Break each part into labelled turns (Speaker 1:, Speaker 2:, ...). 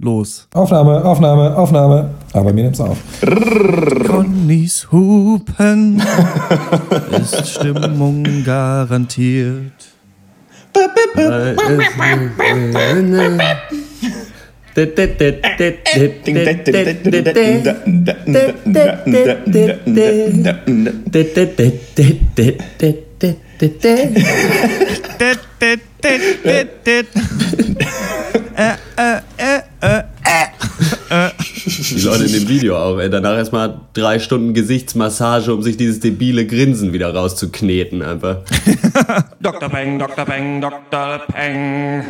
Speaker 1: los.
Speaker 2: Aufnahme, Aufnahme, Aufnahme. Aber mir nimmt's auf.
Speaker 1: Connys Hupen ist Stimmung garantiert.
Speaker 3: Die Leute in dem Video auch, ey. Danach erstmal drei Stunden Gesichtsmassage, um sich dieses debile Grinsen wieder rauszukneten, einfach.
Speaker 4: Dr. Peng, Dr. Peng, Dr. Peng.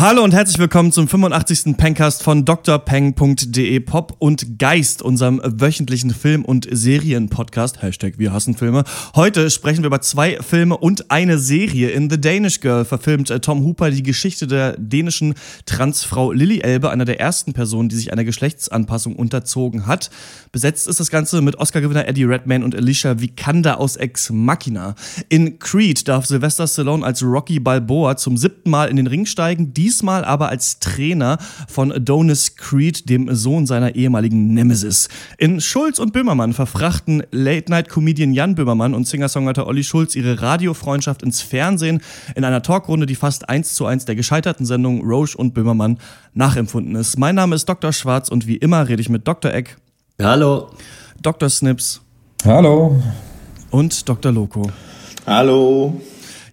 Speaker 1: Hallo und herzlich willkommen zum 85. Pencast von drpeng.de Pop und Geist, unserem wöchentlichen Film- und Serien-Podcast. Hashtag Wir hassen Filme. Heute sprechen wir über zwei Filme und eine Serie. In The Danish Girl verfilmt äh, Tom Hooper die Geschichte der dänischen Transfrau Lily Elbe, einer der ersten Personen, die sich einer Geschlechtsanpassung unterzogen hat. Besetzt ist das Ganze mit Oscar-Gewinner Eddie Redmayne und Alicia Vikander aus Ex Machina. In Creed darf Sylvester Stallone als Rocky Balboa zum siebten Mal in den Ring steigen. Die diesmal aber als Trainer von Adonis Creed, dem Sohn seiner ehemaligen Nemesis. In Schulz und Böhmermann verfrachten Late-Night-Comedian Jan Böhmermann und Singer-Songwriter Olli Schulz ihre Radiofreundschaft ins Fernsehen in einer Talkrunde, die fast eins zu eins der gescheiterten Sendung Roche und Böhmermann nachempfunden ist. Mein Name ist Dr. Schwarz und wie immer rede ich mit Dr. Eck.
Speaker 3: Hallo.
Speaker 1: Dr. Snips.
Speaker 2: Hallo.
Speaker 1: Und Dr. Loco.
Speaker 5: Hallo.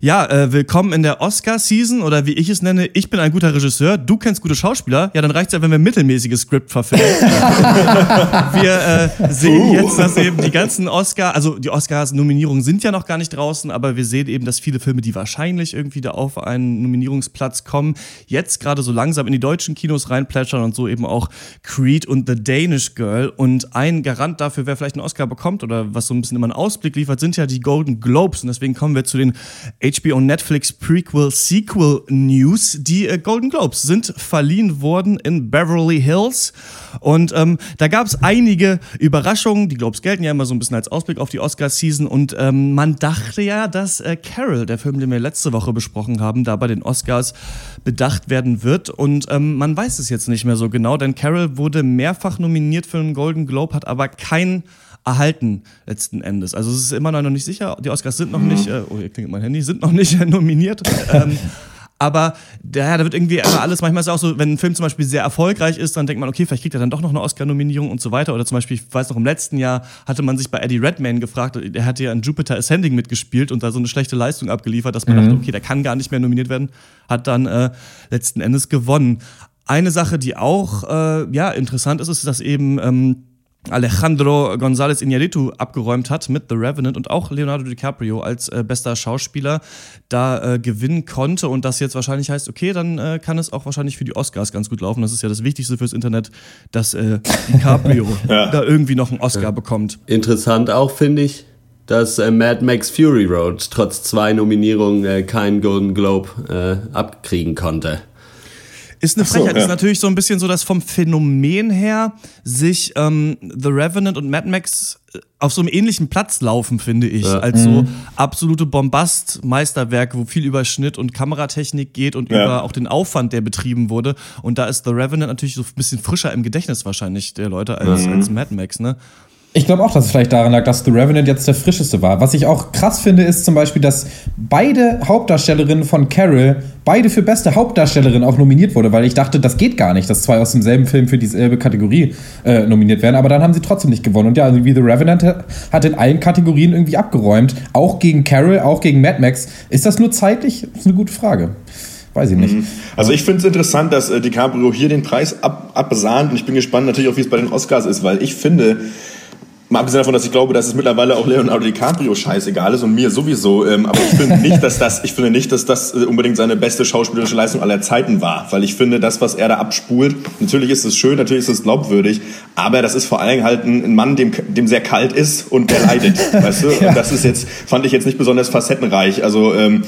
Speaker 1: Ja, äh, willkommen in der Oscar-Season oder wie ich es nenne, ich bin ein guter Regisseur, du kennst gute Schauspieler. Ja, dann reicht's ja, wenn wir ein mittelmäßiges Skript verfilmen. wir äh, sehen jetzt, dass eben die ganzen Oscar, also die Oscars-Nominierungen sind ja noch gar nicht draußen, aber wir sehen eben, dass viele Filme, die wahrscheinlich irgendwie da auf einen Nominierungsplatz kommen, jetzt gerade so langsam in die deutschen Kinos reinplätschern und so eben auch Creed und The Danish Girl. Und ein Garant dafür, wer vielleicht einen Oscar bekommt oder was so ein bisschen immer einen Ausblick liefert, sind ja die Golden Globes. Und deswegen kommen wir zu den HBO Netflix Prequel Sequel News. Die äh, Golden Globes sind verliehen worden in Beverly Hills. Und ähm, da gab es einige Überraschungen. Die Globes gelten ja immer so ein bisschen als Ausblick auf die Oscar-Season. Und ähm, man dachte ja, dass äh, Carol, der Film, den wir letzte Woche besprochen haben, da bei den Oscars bedacht werden wird. Und ähm, man weiß es jetzt nicht mehr so genau, denn Carol wurde mehrfach nominiert für einen Golden Globe, hat aber kein erhalten letzten Endes. Also es ist immer noch nicht sicher, die Oscars sind noch nicht, äh, oh, hier klingelt mein Handy, sind noch nicht äh, nominiert. ähm, aber ja, da wird irgendwie immer alles, manchmal ist es auch so, wenn ein Film zum Beispiel sehr erfolgreich ist, dann denkt man, okay, vielleicht kriegt er dann doch noch eine Oscar-Nominierung und so weiter. Oder zum Beispiel, ich weiß noch, im letzten Jahr hatte man sich bei Eddie Redmayne gefragt, der hatte ja in Jupiter Ascending mitgespielt und da so eine schlechte Leistung abgeliefert, dass man mhm. dachte, okay, der kann gar nicht mehr nominiert werden, hat dann äh, letzten Endes gewonnen. Eine Sache, die auch äh, ja, interessant ist, ist, dass eben ähm, Alejandro González Iñárritu abgeräumt hat mit The Revenant und auch Leonardo DiCaprio als äh, bester Schauspieler da äh, gewinnen konnte und das jetzt wahrscheinlich heißt, okay, dann äh, kann es auch wahrscheinlich für die Oscars ganz gut laufen. Das ist ja das Wichtigste fürs Internet, dass äh, DiCaprio ja. da irgendwie noch einen Oscar ja. bekommt.
Speaker 3: Interessant auch finde ich, dass äh, Mad Max Fury Road trotz zwei Nominierungen äh, keinen Golden Globe abkriegen konnte.
Speaker 1: Ist eine Frechheit. So, ja. Ist natürlich so ein bisschen so, dass vom Phänomen her sich ähm, The Revenant und Mad Max äh, auf so einem ähnlichen Platz laufen, finde ich. Ja. Als so mhm. absolute Bombast-Meisterwerke, wo viel über Schnitt und Kameratechnik geht und ja. über auch den Aufwand, der betrieben wurde. Und da ist The Revenant natürlich so ein bisschen frischer im Gedächtnis wahrscheinlich der Leute als, mhm. als Mad Max, ne?
Speaker 2: Ich glaube auch, dass es vielleicht daran lag, dass The Revenant jetzt der frischeste war. Was ich auch krass finde, ist zum Beispiel, dass beide Hauptdarstellerinnen von Carol beide für beste Hauptdarstellerin auch nominiert wurde, weil ich dachte, das geht gar nicht, dass zwei aus demselben Film für dieselbe Kategorie äh, nominiert werden. Aber dann haben sie trotzdem nicht gewonnen. Und ja, also wie The Revenant hat in allen Kategorien irgendwie abgeräumt. Auch gegen Carol, auch gegen Mad Max. Ist das nur zeitlich? Das ist eine gute Frage. Weiß ich nicht. Mhm.
Speaker 5: Also ich finde es interessant, dass äh, DiCaprio hier den Preis ab, abbesahnt und ich bin gespannt natürlich auch, wie es bei den Oscars ist, weil ich finde, Mal abgesehen davon, dass ich glaube, dass es mittlerweile auch Leonardo DiCaprio scheißegal ist und mir sowieso. Ähm, aber ich finde nicht, dass das, ich finde nicht, dass das äh, unbedingt seine beste schauspielerische Leistung aller Zeiten war. Weil ich finde, das, was er da abspult, natürlich ist es schön, natürlich ist es glaubwürdig, aber das ist vor allen Dingen halt ein Mann, dem, dem sehr kalt ist und der leidet. weißt du? Und das ist jetzt, fand ich jetzt nicht besonders facettenreich. Also, ähm,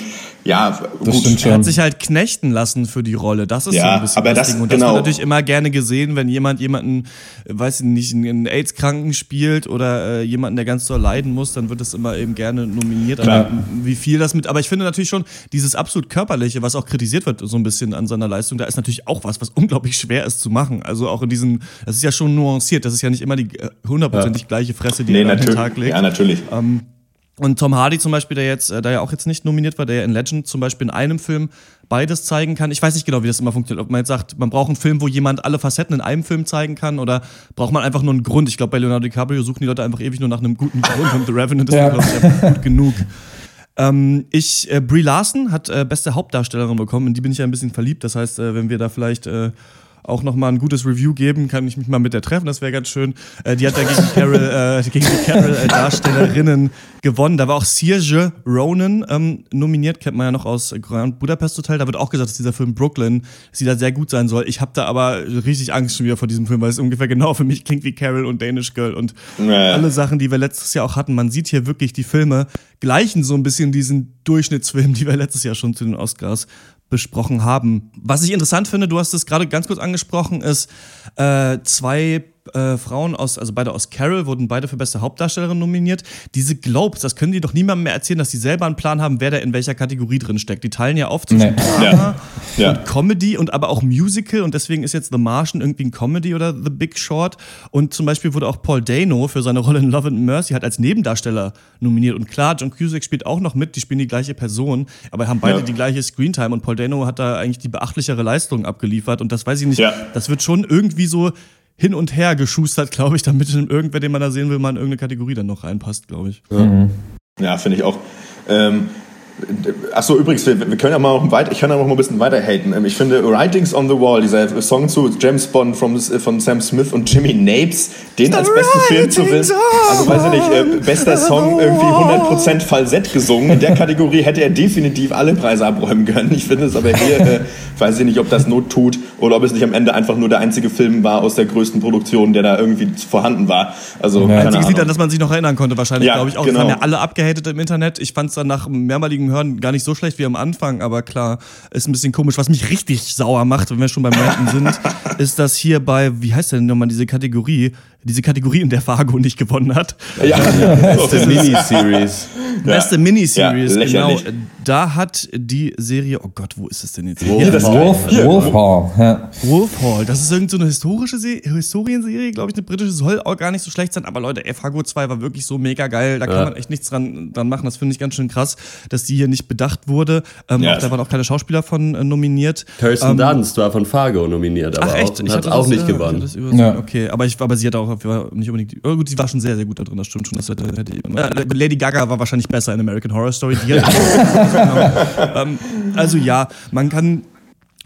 Speaker 5: Ja,
Speaker 2: Das
Speaker 5: gut.
Speaker 2: stimmt
Speaker 1: Er hat
Speaker 2: schon.
Speaker 1: sich halt knechten lassen für die Rolle. Das ist
Speaker 5: Ja,
Speaker 1: so ein bisschen
Speaker 5: aber
Speaker 1: das
Speaker 5: das-
Speaker 1: Ding. Und das
Speaker 5: genau.
Speaker 1: wird natürlich immer gerne gesehen, wenn jemand jemanden, äh, weiß ich nicht, einen AIDS-Kranken spielt oder äh, jemanden, der ganz doll leiden muss, dann wird das immer eben gerne nominiert.
Speaker 5: Klar.
Speaker 1: Aber wie viel das mit, aber ich finde natürlich schon, dieses absolut körperliche, was auch kritisiert wird so ein bisschen an seiner Leistung, da ist natürlich auch was, was unglaublich schwer ist zu machen. Also auch in diesen, das ist ja schon nuanciert, das ist ja nicht immer die äh, hundertprozentig gleiche Fresse, die
Speaker 5: Nee,
Speaker 1: er an den
Speaker 5: natürlich.
Speaker 1: Tag legt.
Speaker 5: Ja, natürlich.
Speaker 1: Und Tom Hardy zum Beispiel, der jetzt, äh, der ja auch jetzt nicht nominiert war, der ja in Legend zum Beispiel in einem Film beides zeigen kann. Ich weiß nicht genau, wie das immer funktioniert. Ob man jetzt sagt, man braucht einen Film, wo jemand alle Facetten in einem Film zeigen kann oder braucht man einfach nur einen Grund. Ich glaube, bei Leonardo DiCaprio suchen die Leute einfach ewig nur nach einem guten Grund und The Revenant ist,
Speaker 2: Ja.
Speaker 1: glaube ich, einfach gut genug. Ähm, ich, äh, Brie Larson hat äh, beste Hauptdarstellerin bekommen, in die bin ich ja ein bisschen verliebt. Das heißt, äh, wenn wir da vielleicht äh, auch noch mal ein gutes Review geben, kann ich mich mal mit der treffen, das wäre ganz schön. Äh, die hat da gegen Carol, äh, gegen die Carol-Darstellerinnen gewonnen. Da war auch Saoirse Ronan ähm, nominiert, kennt man ja noch aus Grand Budapest Hotel. Da wird auch gesagt, dass dieser Film Brooklyn, dass sie da sehr gut sein soll. Ich habe da aber richtig Angst schon wieder vor diesem Film, weil es ungefähr genau für mich klingt wie Carol und Danish Girl und
Speaker 5: Ja.
Speaker 1: alle Sachen, die wir letztes Jahr auch hatten. Man sieht hier wirklich, die Filme gleichen so ein bisschen diesen Durchschnittsfilm, die wir letztes Jahr schon zu den Oscars besprochen haben. Was ich interessant finde, du hast es gerade ganz kurz angesprochen, ist äh, zwei äh, Frauen aus, also beide aus Carol, wurden beide für beste Hauptdarstellerin nominiert. Diese Globes, das können die doch niemandem mehr erzählen, dass die selber einen Plan haben, wer da in welcher Kategorie drin steckt. Die teilen ja auf zwischen
Speaker 2: Nee.
Speaker 1: Drama
Speaker 5: Ja.
Speaker 1: und Comedy und aber auch Musical und deswegen ist jetzt The Martian irgendwie ein Comedy oder The Big Short und zum Beispiel wurde auch Paul Dano für seine Rolle in Love and Mercy halt als Nebendarsteller nominiert und klar, John Cusack spielt auch noch mit, die spielen die gleiche Person, aber haben beide
Speaker 5: Ja.
Speaker 1: die gleiche Screentime und Paul Dano hat da eigentlich die beachtlichere Leistung abgeliefert und das weiß ich nicht,
Speaker 5: Ja.
Speaker 1: das wird schon irgendwie so hin und her geschustert, glaube ich, damit irgendwer, den man da sehen will, mal in irgendeine Kategorie dann noch reinpasst, glaube ich.
Speaker 5: Ja, finde ich auch. Ähm, Achso, übrigens, wir, wir können ja mal noch weiter, ich kann ja noch mal ein bisschen weiter haten. Ähm, Ich finde Writings on the Wall, dieser Song zu James Bond from, von Sam Smith und Jimmy Napes, den als besten Film zu wissen. Also weiß ich nicht, äh, bester Song irgendwie 100% Falsett gesungen. In der Kategorie hätte er definitiv alle Preise abräumen können. Ich finde es aber hier, äh, weiß ich nicht, ob das Not tut oder ob es nicht am Ende einfach nur der einzige Film war aus der größten Produktion, der da irgendwie vorhanden war. Also, keine
Speaker 1: Einziges Lied, an
Speaker 5: Ahnung.
Speaker 1: das man sich noch erinnern konnte, wahrscheinlich,
Speaker 5: Ja,
Speaker 1: glaube ich auch.
Speaker 5: genau.
Speaker 1: Das waren ja alle abgehatet im Internet. Ich fand es dann nach mehrmaligem Hören gar nicht so schlecht wie am Anfang, aber klar, ist ein bisschen komisch. Was mich richtig sauer macht, wenn wir schon beim Ranten sind, ist, dass hier bei, wie heißt denn nochmal diese Kategorie, diese Kategorie, in der Fargo nicht gewonnen hat.
Speaker 5: Ja,
Speaker 3: Beste Miniseries.
Speaker 1: Beste Miniseries,
Speaker 5: Ja,
Speaker 1: genau. Da hat die Serie, oh Gott, wo ist es denn jetzt?
Speaker 5: Hier, das
Speaker 2: Wolf, Wolf Hall. Ja.
Speaker 1: Wolf Hall, das ist irgend so eine historische Se Historienserie, glaube ich, eine britische, soll auch gar nicht so schlecht sein, aber Leute, ey, Fargo 2 war wirklich so mega geil, da kann
Speaker 3: Ja.
Speaker 1: man echt nichts dran, dran machen, das finde ich ganz schön krass, dass die hier nicht bedacht wurde, ähm,
Speaker 5: Ja.
Speaker 1: auch, da waren auch keine Schauspieler von äh, nominiert.
Speaker 3: Kirsten
Speaker 1: Ähm,
Speaker 3: Dunst war von Fargo nominiert, aber
Speaker 1: Ach echt?
Speaker 3: auch, hat
Speaker 1: hatte
Speaker 3: auch
Speaker 1: das,
Speaker 3: nicht
Speaker 1: äh,
Speaker 3: gewonnen.
Speaker 2: Ja.
Speaker 1: Okay, aber, ich, aber sie hat auch war nicht unbedingt. Oh gut, sie war schon sehr, sehr gut da drin, das stimmt schon. Das äh, Lady Gaga war wahrscheinlich besser in American Horror Story. Ähm, also ja, man kann.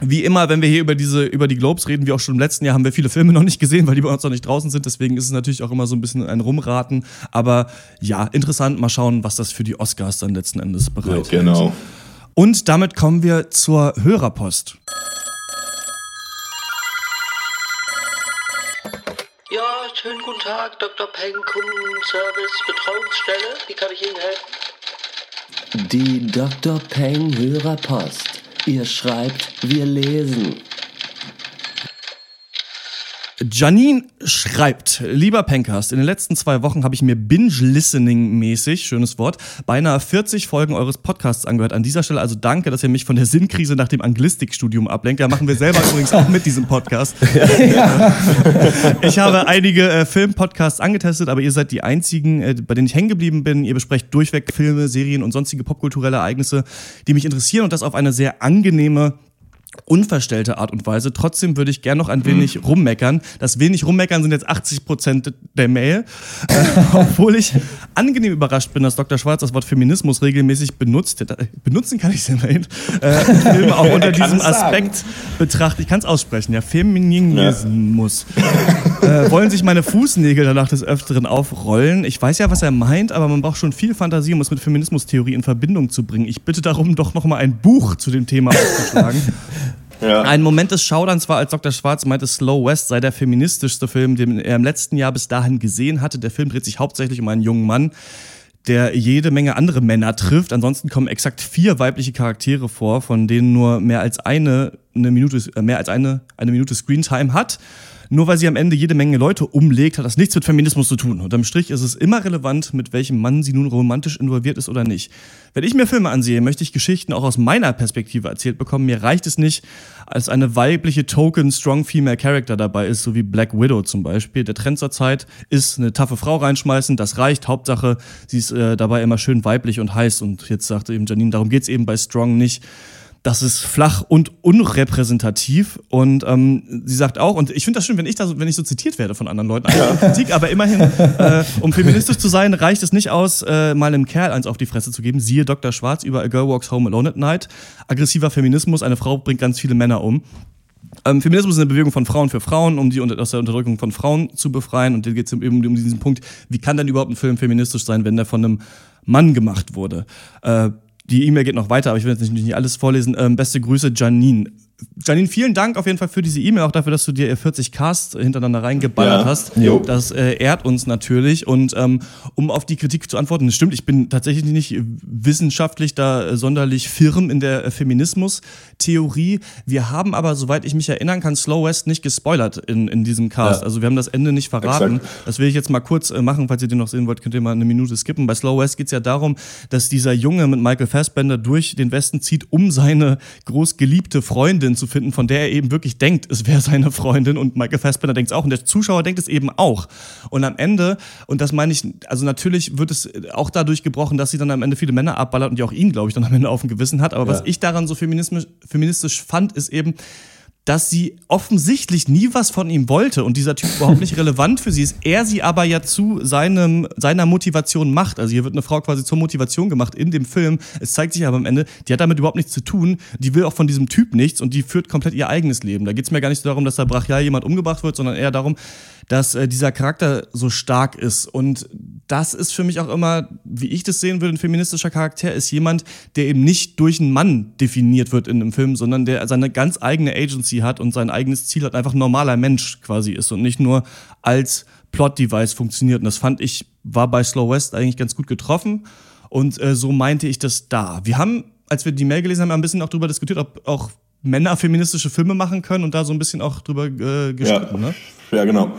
Speaker 1: Wie immer, wenn wir hier über diese über die Globes reden, wie auch schon im letzten Jahr, haben wir viele Filme noch nicht gesehen, weil die bei uns noch nicht draußen sind. Deswegen ist es natürlich auch immer so ein bisschen ein Rumraten. Aber ja, interessant. Mal schauen, was das für die Oscars dann letzten Endes bereithält.
Speaker 5: genau.
Speaker 1: Und damit kommen wir zur Hörerpost.
Speaker 6: Ja, schönen guten Tag, Dr. Peng, Kundenservice, Betreuungsstelle. Wie kann ich Ihnen helfen?
Speaker 7: Die Dr. Peng Hörerpost. Ihr schreibt, wir lesen.
Speaker 1: Janine schreibt, lieber Pencast, in den letzten zwei Wochen habe ich mir Binge-Listening-mäßig, schönes Wort, beinahe 40 Folgen eures Podcasts angehört. An dieser Stelle also danke, dass ihr mich von der Sinnkrise nach dem Anglistikstudium ablenkt. Ja, machen wir selber übrigens auch mit diesem Podcast. Ich habe einige äh, Film-Podcasts angetestet, aber ihr seid die einzigen, äh, bei denen ich hängen geblieben bin. Ihr besprecht durchweg Filme, Serien und sonstige popkulturelle Ereignisse, die mich interessieren und das auf eine sehr angenehme unverstellte Art und Weise. Trotzdem würde ich gern noch ein wenig rummeckern. Das wenig rummeckern sind jetzt 80 Prozent der Mail. Äh, obwohl ich angenehm überrascht bin, dass Dr. Schwarz das Wort Feminismus regelmäßig benutzt. Äh, Benutzen kann ich es immerhin. Äh, Filme auch unter
Speaker 5: Er
Speaker 1: diesem. Aspekt betrachtet. Ich kann es aussprechen, ja. Feminismus. äh, wollen sich meine Fußnägel danach des Öfteren aufrollen. Ich weiß ja, was er meint, aber man braucht schon viel Fantasie, um es mit Feminismustheorie in Verbindung zu bringen. Ich bitte darum, doch noch mal ein Buch zu dem Thema aufzuschlagen.
Speaker 5: Ja.
Speaker 1: Ein Moment des Schauderns war, als Dr. Schwarz meinte, Slow West sei der feministischste Film, den er im letzten Jahr bis dahin gesehen hatte. Der Film dreht sich hauptsächlich um einen jungen Mann, der jede Menge andere Männer trifft. Ansonsten kommen exakt vier weibliche Charaktere vor, von denen nur mehr als eine, eine Minute, äh, mehr als eine, eine Minute Screentime hat. Nur weil sie am Ende jede Menge Leute umlegt, hat das nichts mit Feminismus zu tun. Unterm Strich ist es immer relevant, mit welchem Mann sie nun romantisch involviert ist oder nicht. Wenn ich mir Filme ansehe, möchte ich Geschichten auch aus meiner Perspektive erzählt bekommen. Mir reicht es nicht, als eine weibliche Token Strong Female Character dabei ist, so wie Black Widow zum Beispiel. Der Trend zur Zeit ist eine taffe Frau reinschmeißen, das reicht. Hauptsache, sie ist äh, dabei immer schön weiblich und heiß. Und jetzt sagte eben Janine, darum geht's eben bei Strong nicht das ist flach und unrepräsentativ. Und ähm, sie sagt auch, und ich finde das schön, wenn ich, da so, wenn ich so zitiert werde von anderen Leuten, ja. Kritik, aber immerhin, äh, um feministisch zu sein, reicht es nicht aus, äh, mal einem Kerl eins auf die Fresse zu geben. Siehe Dr. Schwarz über A Girl Walks Home Alone at Night. Aggressiver Feminismus, eine Frau bringt ganz viele Männer um. Ähm, Feminismus ist eine Bewegung von Frauen für Frauen, um die aus der Unterdrückung von Frauen zu befreien. Und hier geht es eben um diesen Punkt, wie kann denn überhaupt ein Film feministisch sein, wenn der von einem Mann gemacht wurde? Äh, die E-Mail geht noch weiter, aber ich will jetzt nicht, nicht alles vorlesen. Ähm, beste Grüße, Janine. Janine, vielen Dank auf jeden Fall für diese E-Mail, auch dafür, dass du dir 40 Cast hintereinander reingeballert
Speaker 5: Ja.
Speaker 1: hast.
Speaker 5: Jo.
Speaker 1: Das äh, ehrt uns natürlich. Und ähm, um auf die Kritik zu antworten, das stimmt, ich bin tatsächlich nicht wissenschaftlich da äh, sonderlich firm in der äh, Feminismus-Theorie. Wir haben aber, soweit ich mich erinnern kann, Slow West nicht gespoilert in, in diesem Cast.
Speaker 3: Ja.
Speaker 1: Also wir haben das Ende nicht verraten.
Speaker 5: Exakt.
Speaker 1: Das will ich jetzt mal kurz äh, machen, falls ihr den noch sehen wollt, könnt ihr mal eine Minute skippen. Bei Slow West geht es ja darum, dass dieser Junge mit Michael Fassbender durch den Westen zieht, um seine großgeliebte Freundin zu finden, von der er eben wirklich denkt, es wäre seine Freundin. Und Michael Fassbender denkt es auch und der Zuschauer denkt es eben auch. Und am Ende, und das meine ich, also natürlich wird es auch dadurch gebrochen, dass sie dann am Ende viele Männer abballert und die auch ihn, glaube ich, dann am Ende auf dem Gewissen hat. Aber was
Speaker 3: Ja.
Speaker 1: ich daran so feministisch, feministisch fand, ist eben, dass sie offensichtlich nie was von ihm wollte und dieser Typ überhaupt nicht relevant für sie ist, er sie aber ja zu seinem, seiner Motivation macht. Also hier wird eine Frau quasi zur Motivation gemacht in dem Film. Es zeigt sich aber am Ende, die hat damit überhaupt nichts zu tun. Die will auch von diesem Typ nichts und die führt komplett ihr eigenes Leben. Da geht es mir gar nicht so darum, dass da brachial jemand umgebracht wird, sondern eher darum, dass äh, dieser Charakter so stark ist. Und das ist für mich auch immer, wie ich das sehen würde, ein feministischer Charakter ist jemand, der eben nicht durch einen Mann definiert wird in einem Film, sondern der seine ganz eigene Agency hat und sein eigenes Ziel hat, einfach ein normaler Mensch quasi ist und nicht nur als Plot-Device funktioniert. Und das fand ich, war bei Slow West eigentlich ganz gut getroffen. Und äh, so meinte ich das da. Wir haben, als wir die Mail gelesen haben, ein bisschen auch darüber diskutiert, ob auch Männer feministische Filme machen können und da so ein bisschen auch drüber äh, gestritten.
Speaker 5: Ja.
Speaker 1: Ne?
Speaker 5: Ja, genau.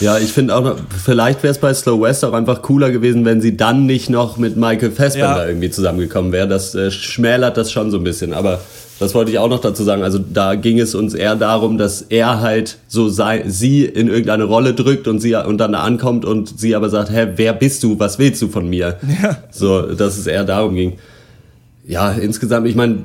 Speaker 3: Ja, ich finde auch noch, vielleicht wäre es bei Slow West auch einfach cooler gewesen, wenn sie dann nicht noch mit Michael Fassbender
Speaker 1: Ja.
Speaker 3: irgendwie zusammengekommen wäre. Das äh, schmälert das schon so ein bisschen. Aber das wollte ich auch noch dazu sagen. Also da ging es uns eher darum, dass er halt so sei, sie in irgendeine Rolle drückt und sie und dann da ankommt und sie aber sagt, hä, wer bist du? Was willst du von mir? So, dass es eher darum ging. Ja, insgesamt, ich meine,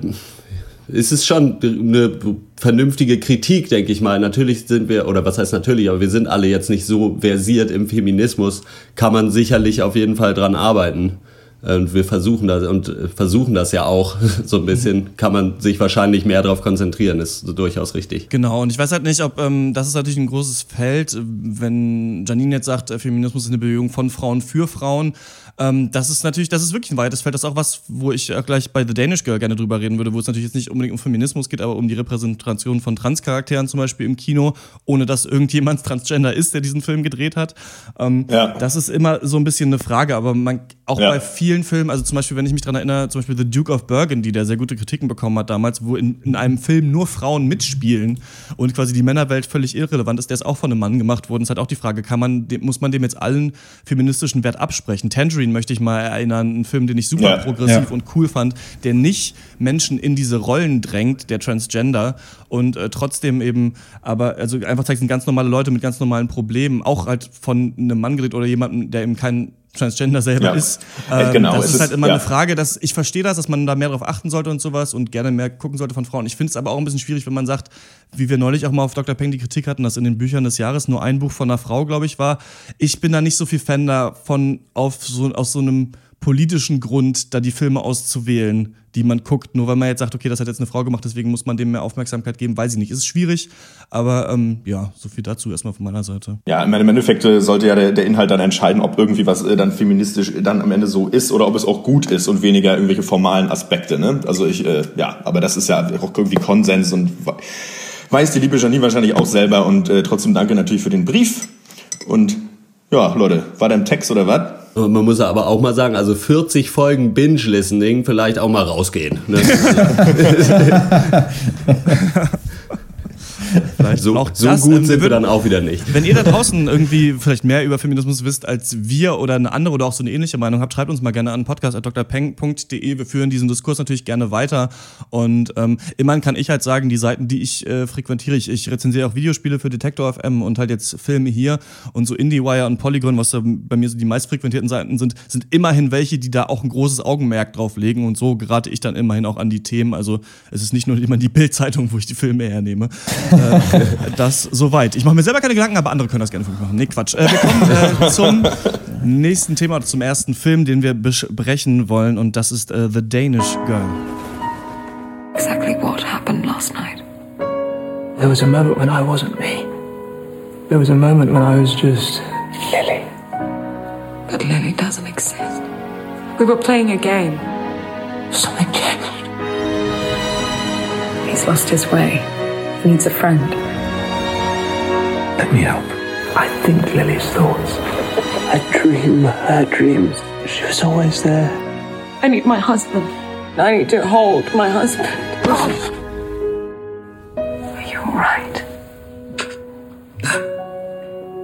Speaker 3: es ist schon eine vernünftige Kritik, denke ich mal. Natürlich sind wir, oder was heißt natürlich, aber wir sind alle jetzt nicht so versiert im Feminismus, kann man sicherlich auf jeden Fall dran arbeiten. Und wir versuchen das und versuchen das ja auch so ein bisschen. Kann man sich wahrscheinlich mehr darauf konzentrieren, ist durchaus richtig.
Speaker 1: Genau, und ich weiß halt nicht, ob ähm, das ist natürlich ein großes Feld, wenn Janine jetzt sagt, äh, Feminismus ist eine Bewegung von Frauen für Frauen. Ähm, das ist natürlich, das ist wirklich ein weites Feld. Das ist auch was, wo ich äh, gleich bei The Danish Girl gerne drüber reden würde, wo es natürlich jetzt nicht unbedingt um Feminismus geht, aber um die Repräsentation von Transcharakteren zum Beispiel im Kino, ohne dass irgendjemand Transgender ist, der diesen Film gedreht hat. Ähm,
Speaker 5: Ja.
Speaker 1: Das ist immer so ein bisschen eine Frage, aber man auch
Speaker 5: Ja.
Speaker 1: bei vielen Filmen, also zum Beispiel, wenn ich mich daran erinnere, zum Beispiel The Duke of Burgundy, der sehr gute Kritiken bekommen hat damals, wo in, in einem Film nur Frauen mitspielen und quasi die Männerwelt völlig irrelevant ist, der ist auch von einem Mann gemacht worden. Es ist halt auch die Frage, kann man, muss man dem jetzt allen feministischen Wert absprechen? Tangerine möchte ich mal erinnern, ein Film, den ich super
Speaker 5: Ja.
Speaker 1: progressiv
Speaker 2: Ja.
Speaker 1: und cool fand, der nicht Menschen in diese Rollen drängt, der Transgender und äh, trotzdem eben, aber also einfach zeigt, sind ganz normale Leute mit ganz normalen Problemen, auch halt von einem Mann gedreht oder jemandem, der eben kein Transgender selber
Speaker 5: Ja.
Speaker 1: ist.
Speaker 5: Äh,
Speaker 1: Ähm,
Speaker 5: genau,
Speaker 1: das
Speaker 5: es
Speaker 1: ist halt
Speaker 5: ist-
Speaker 1: immer
Speaker 5: ja.
Speaker 1: eine Frage, dass ich verstehe das, dass man da mehr darauf achten sollte und sowas und gerne mehr gucken sollte von Frauen. Ich finde es aber auch ein bisschen schwierig, wenn man sagt, wie wir neulich auch mal auf Dr. Peng die Kritik hatten, dass in den Büchern des Jahres nur ein Buch von einer Frau, glaube ich, war. Ich bin da nicht so viel Fan davon, auf so, aus so einem politischen Grund, da die Filme auszuwählen, die man guckt, nur weil man jetzt sagt, okay, das hat jetzt eine Frau gemacht, deswegen muss man dem mehr Aufmerksamkeit geben, weiß ich nicht. Ist schwierig, aber ähm, ja, so viel dazu erstmal von meiner Seite.
Speaker 5: Ja, im Endeffekt äh, sollte ja der, der Inhalt dann entscheiden, ob irgendwie was äh, dann feministisch dann am Ende so ist oder ob es auch gut ist und weniger irgendwelche formalen Aspekte. Ne? Also ich, äh, ja, aber das ist ja auch irgendwie Konsens und we- weiß die liebe Janine wahrscheinlich auch selber und äh, trotzdem danke natürlich für den Brief und ja, Leute, war der im Text oder was?
Speaker 3: Und man muss aber auch mal sagen, also 40 Folgen Binge-Listening vielleicht auch mal rausgehen. Ne?
Speaker 1: Vielleicht
Speaker 3: so
Speaker 1: auch
Speaker 3: so gut sind wir dann auch wieder nicht.
Speaker 1: Wenn ihr da draußen irgendwie vielleicht mehr über Feminismus wisst als wir oder eine andere oder auch so eine ähnliche Meinung habt, schreibt uns mal gerne an podcast.drpeng.de. Wir führen diesen Diskurs natürlich gerne weiter. Und ähm, immerhin kann ich halt sagen, die Seiten, die ich äh, frequentiere, ich, ich rezensiere auch Videospiele für Detektor FM und halt jetzt Filme hier und so IndieWire und Polygon, was da bei mir so die meistfrequentierten Seiten sind, sind immerhin welche, die da auch ein großes Augenmerk drauf legen. Und so gerate ich dann immerhin auch an die Themen. Also es ist nicht nur immer die Bildzeitung, wo ich die Filme hernehme. Äh, das soweit. Ich mache mir selber keine Gedanken, aber andere können das gerne für mich machen. Nee, Quatsch. Äh, wir kommen äh, zum nächsten Thema, zum ersten Film, den wir besprechen wollen. Und das ist äh, The Danish Girl.
Speaker 8: Exactly what happened last night?
Speaker 9: There was a moment when I wasn't me. There was a moment when I was just Lily.
Speaker 8: But Lily doesn't exist. We were playing a game.
Speaker 9: Something changed.
Speaker 8: He's lost his way. He needs a friend.
Speaker 9: Let me help. I think Lily's thoughts. I dream her dreams. She was always there.
Speaker 8: I need my husband. I need to hold my husband. Are you alright?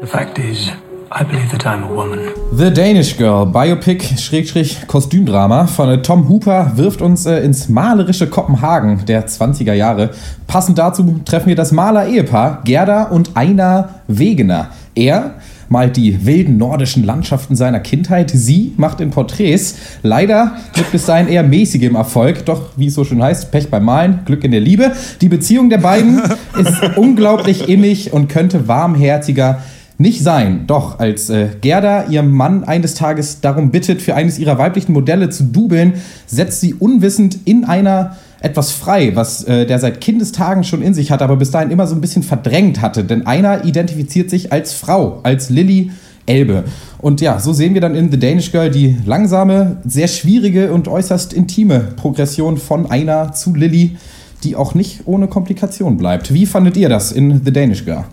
Speaker 9: The fact is, I believe that I'm a woman.
Speaker 2: The Danish Girl, Biopic, Schrägstrich, Kostümdrama von äh, Tom Hooper wirft uns äh, ins malerische Kopenhagen der 20er Jahre. Passend dazu treffen wir das Maler-Ehepaar Gerda und Einar Wegener. Er malt die wilden nordischen Landschaften seiner Kindheit. Sie macht in Porträts. Leider mit bis dahin eher mäßigem Erfolg. Doch, wie es so schön heißt, Pech beim Malen, Glück in der Liebe. Die Beziehung der beiden ist unglaublich innig und könnte warmherziger nicht sein. Doch als äh, Gerda ihrem Mann eines Tages darum bittet, für eines ihrer weiblichen Modelle zu dubeln, setzt sie unwissend in einer etwas frei, was äh, der seit Kindestagen schon in sich hat, aber bis dahin immer so ein bisschen verdrängt hatte. Denn einer identifiziert sich als Frau, als Lilly Elbe. Und ja, so sehen wir dann in The Danish Girl die langsame, sehr schwierige und äußerst intime Progression von einer zu Lilly, die auch nicht ohne Komplikation bleibt. Wie fandet ihr das in The Danish Girl?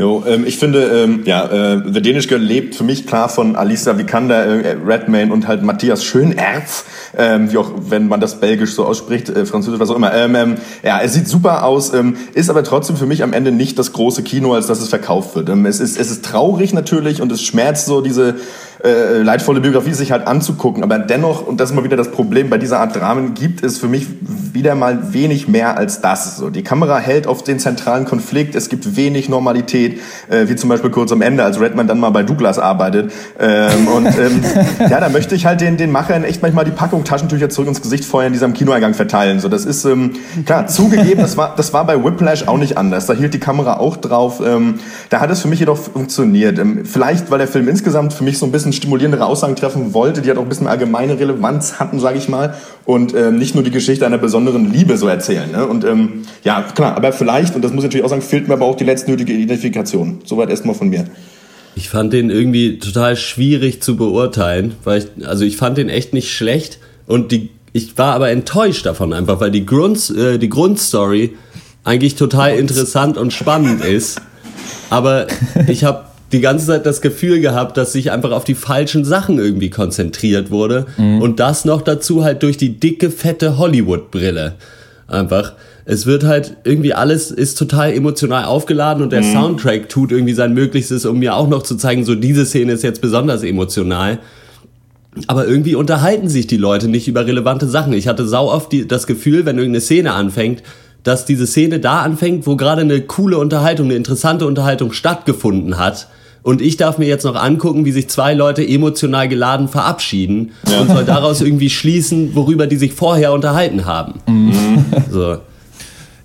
Speaker 5: Jo, ähm, ich finde, ähm, ja, äh, The Danish Girl lebt für mich klar von Alicia Vikander, äh, Redmayne und halt Matthias Schönerz, ähm, wie auch, wenn man das belgisch so ausspricht, äh, französisch, was auch immer. Ähm, ähm, ja, es sieht super aus, ähm, ist aber trotzdem für mich am Ende nicht das große Kino, als dass es verkauft wird. Ähm, es, ist, es ist traurig natürlich und es schmerzt so, diese äh, leidvolle Biografie sich halt anzugucken. Aber dennoch, und das ist mal wieder das Problem bei dieser Art Dramen, gibt es für mich wieder mal wenig mehr als das. So, die Kamera hält auf den zentralen Konflikt, es gibt wenig Normalität, äh, wie zum Beispiel kurz am Ende, als Redman dann mal bei Douglas arbeitet. Ähm, und ähm, ja, da möchte ich halt den, den Machern echt manchmal die Packung Taschentücher zurück ins Gesicht feuern, die sie am Kinoeingang verteilen. So, das ist ähm, klar zugegeben, das war, das war bei Whiplash auch nicht anders. Da hielt die Kamera auch drauf. Ähm, da hat es für mich jedoch funktioniert. Ähm, vielleicht, weil der Film insgesamt für mich so ein bisschen stimulierendere Aussagen treffen wollte, die halt auch ein bisschen allgemeine Relevanz hatten, sage ich mal, und ähm, nicht nur die Geschichte einer besonderen Liebe so erzählen. Ne? Und ähm, ja, klar, aber vielleicht, und das muss ich natürlich auch sagen, fehlt mir aber auch die letztnötige Identifikation. Soweit erstmal von mir.
Speaker 3: Ich fand den irgendwie total schwierig zu beurteilen, weil ich, also ich fand den echt nicht schlecht und die, ich war aber enttäuscht davon einfach, weil die, Grund, äh, die Grundstory eigentlich total interessant und spannend ist, aber ich habe die ganze Zeit das Gefühl gehabt, dass sich einfach auf die falschen Sachen irgendwie konzentriert wurde und das noch dazu halt durch die dicke, fette Hollywood-Brille einfach. Es wird halt irgendwie alles ist total emotional aufgeladen und der Soundtrack tut irgendwie sein Möglichstes, um mir auch noch zu zeigen, so diese Szene ist jetzt besonders emotional. Aber irgendwie unterhalten sich die Leute nicht über relevante Sachen. Ich hatte sau oft die, das Gefühl, wenn irgendeine Szene anfängt, dass diese Szene da anfängt, wo gerade eine coole Unterhaltung, eine interessante Unterhaltung stattgefunden hat. Und ich darf mir jetzt noch angucken, wie sich zwei Leute emotional geladen verabschieden und soll daraus irgendwie schließen, worüber die sich vorher unterhalten haben. So.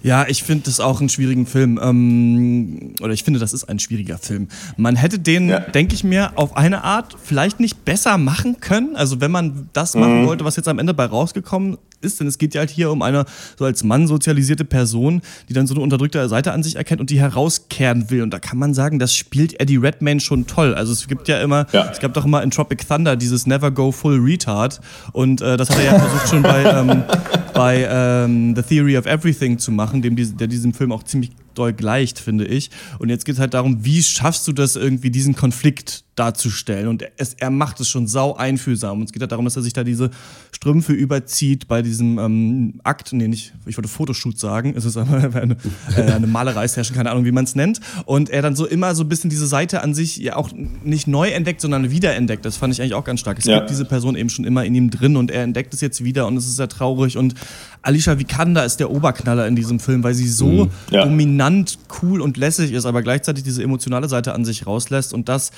Speaker 1: Ja, ich finde das auch einen schwierigen Film. Ähm, oder ich finde, das ist ein schwieriger Film. Man hätte den,
Speaker 5: Ja.
Speaker 1: denke ich mir, auf eine Art vielleicht nicht besser machen können. Also wenn man das machen wollte, was jetzt am Ende bei rausgekommen ist, denn es geht ja halt hier um eine so als Mann sozialisierte Person, die dann so eine unterdrückte Seite an sich erkennt und die herauskehren will. Und da kann man sagen, das spielt Eddie Redmayne schon toll. Also es gibt ja immer,
Speaker 5: Ja.
Speaker 1: es gab doch immer in Tropic Thunder dieses Never Go Full Retard. Und äh, das hat er ja versucht schon bei, ähm, bei ähm, The Theory of Everything zu machen, dem, der diesem Film auch ziemlich doll gleicht, finde ich. Und jetzt geht es halt darum, wie schaffst du das irgendwie, diesen Konflikt darzustellen. Und es, er macht es schon sau einfühlsam. Und es geht halt darum, dass er sich da diese Strümpfe überzieht bei diesem ähm, Akt, nee, nicht, ich wollte Fotoshoot sagen, es ist aber eine, äh, eine Malerei-Session, keine Ahnung, wie man es nennt. Und er dann so immer so ein bisschen diese Seite an sich ja auch nicht neu entdeckt, sondern wiederentdeckt. Das fand ich eigentlich auch ganz stark. Es
Speaker 5: Ja.
Speaker 1: gibt diese Person eben schon immer in ihm drin und er entdeckt es jetzt wieder und es ist sehr traurig. Und Alicia Vikander ist der Oberknaller in diesem Film, weil sie so
Speaker 5: Mhm. Ja.
Speaker 1: dominant, cool und lässig ist, aber gleichzeitig diese emotionale Seite an sich rauslässt. Und das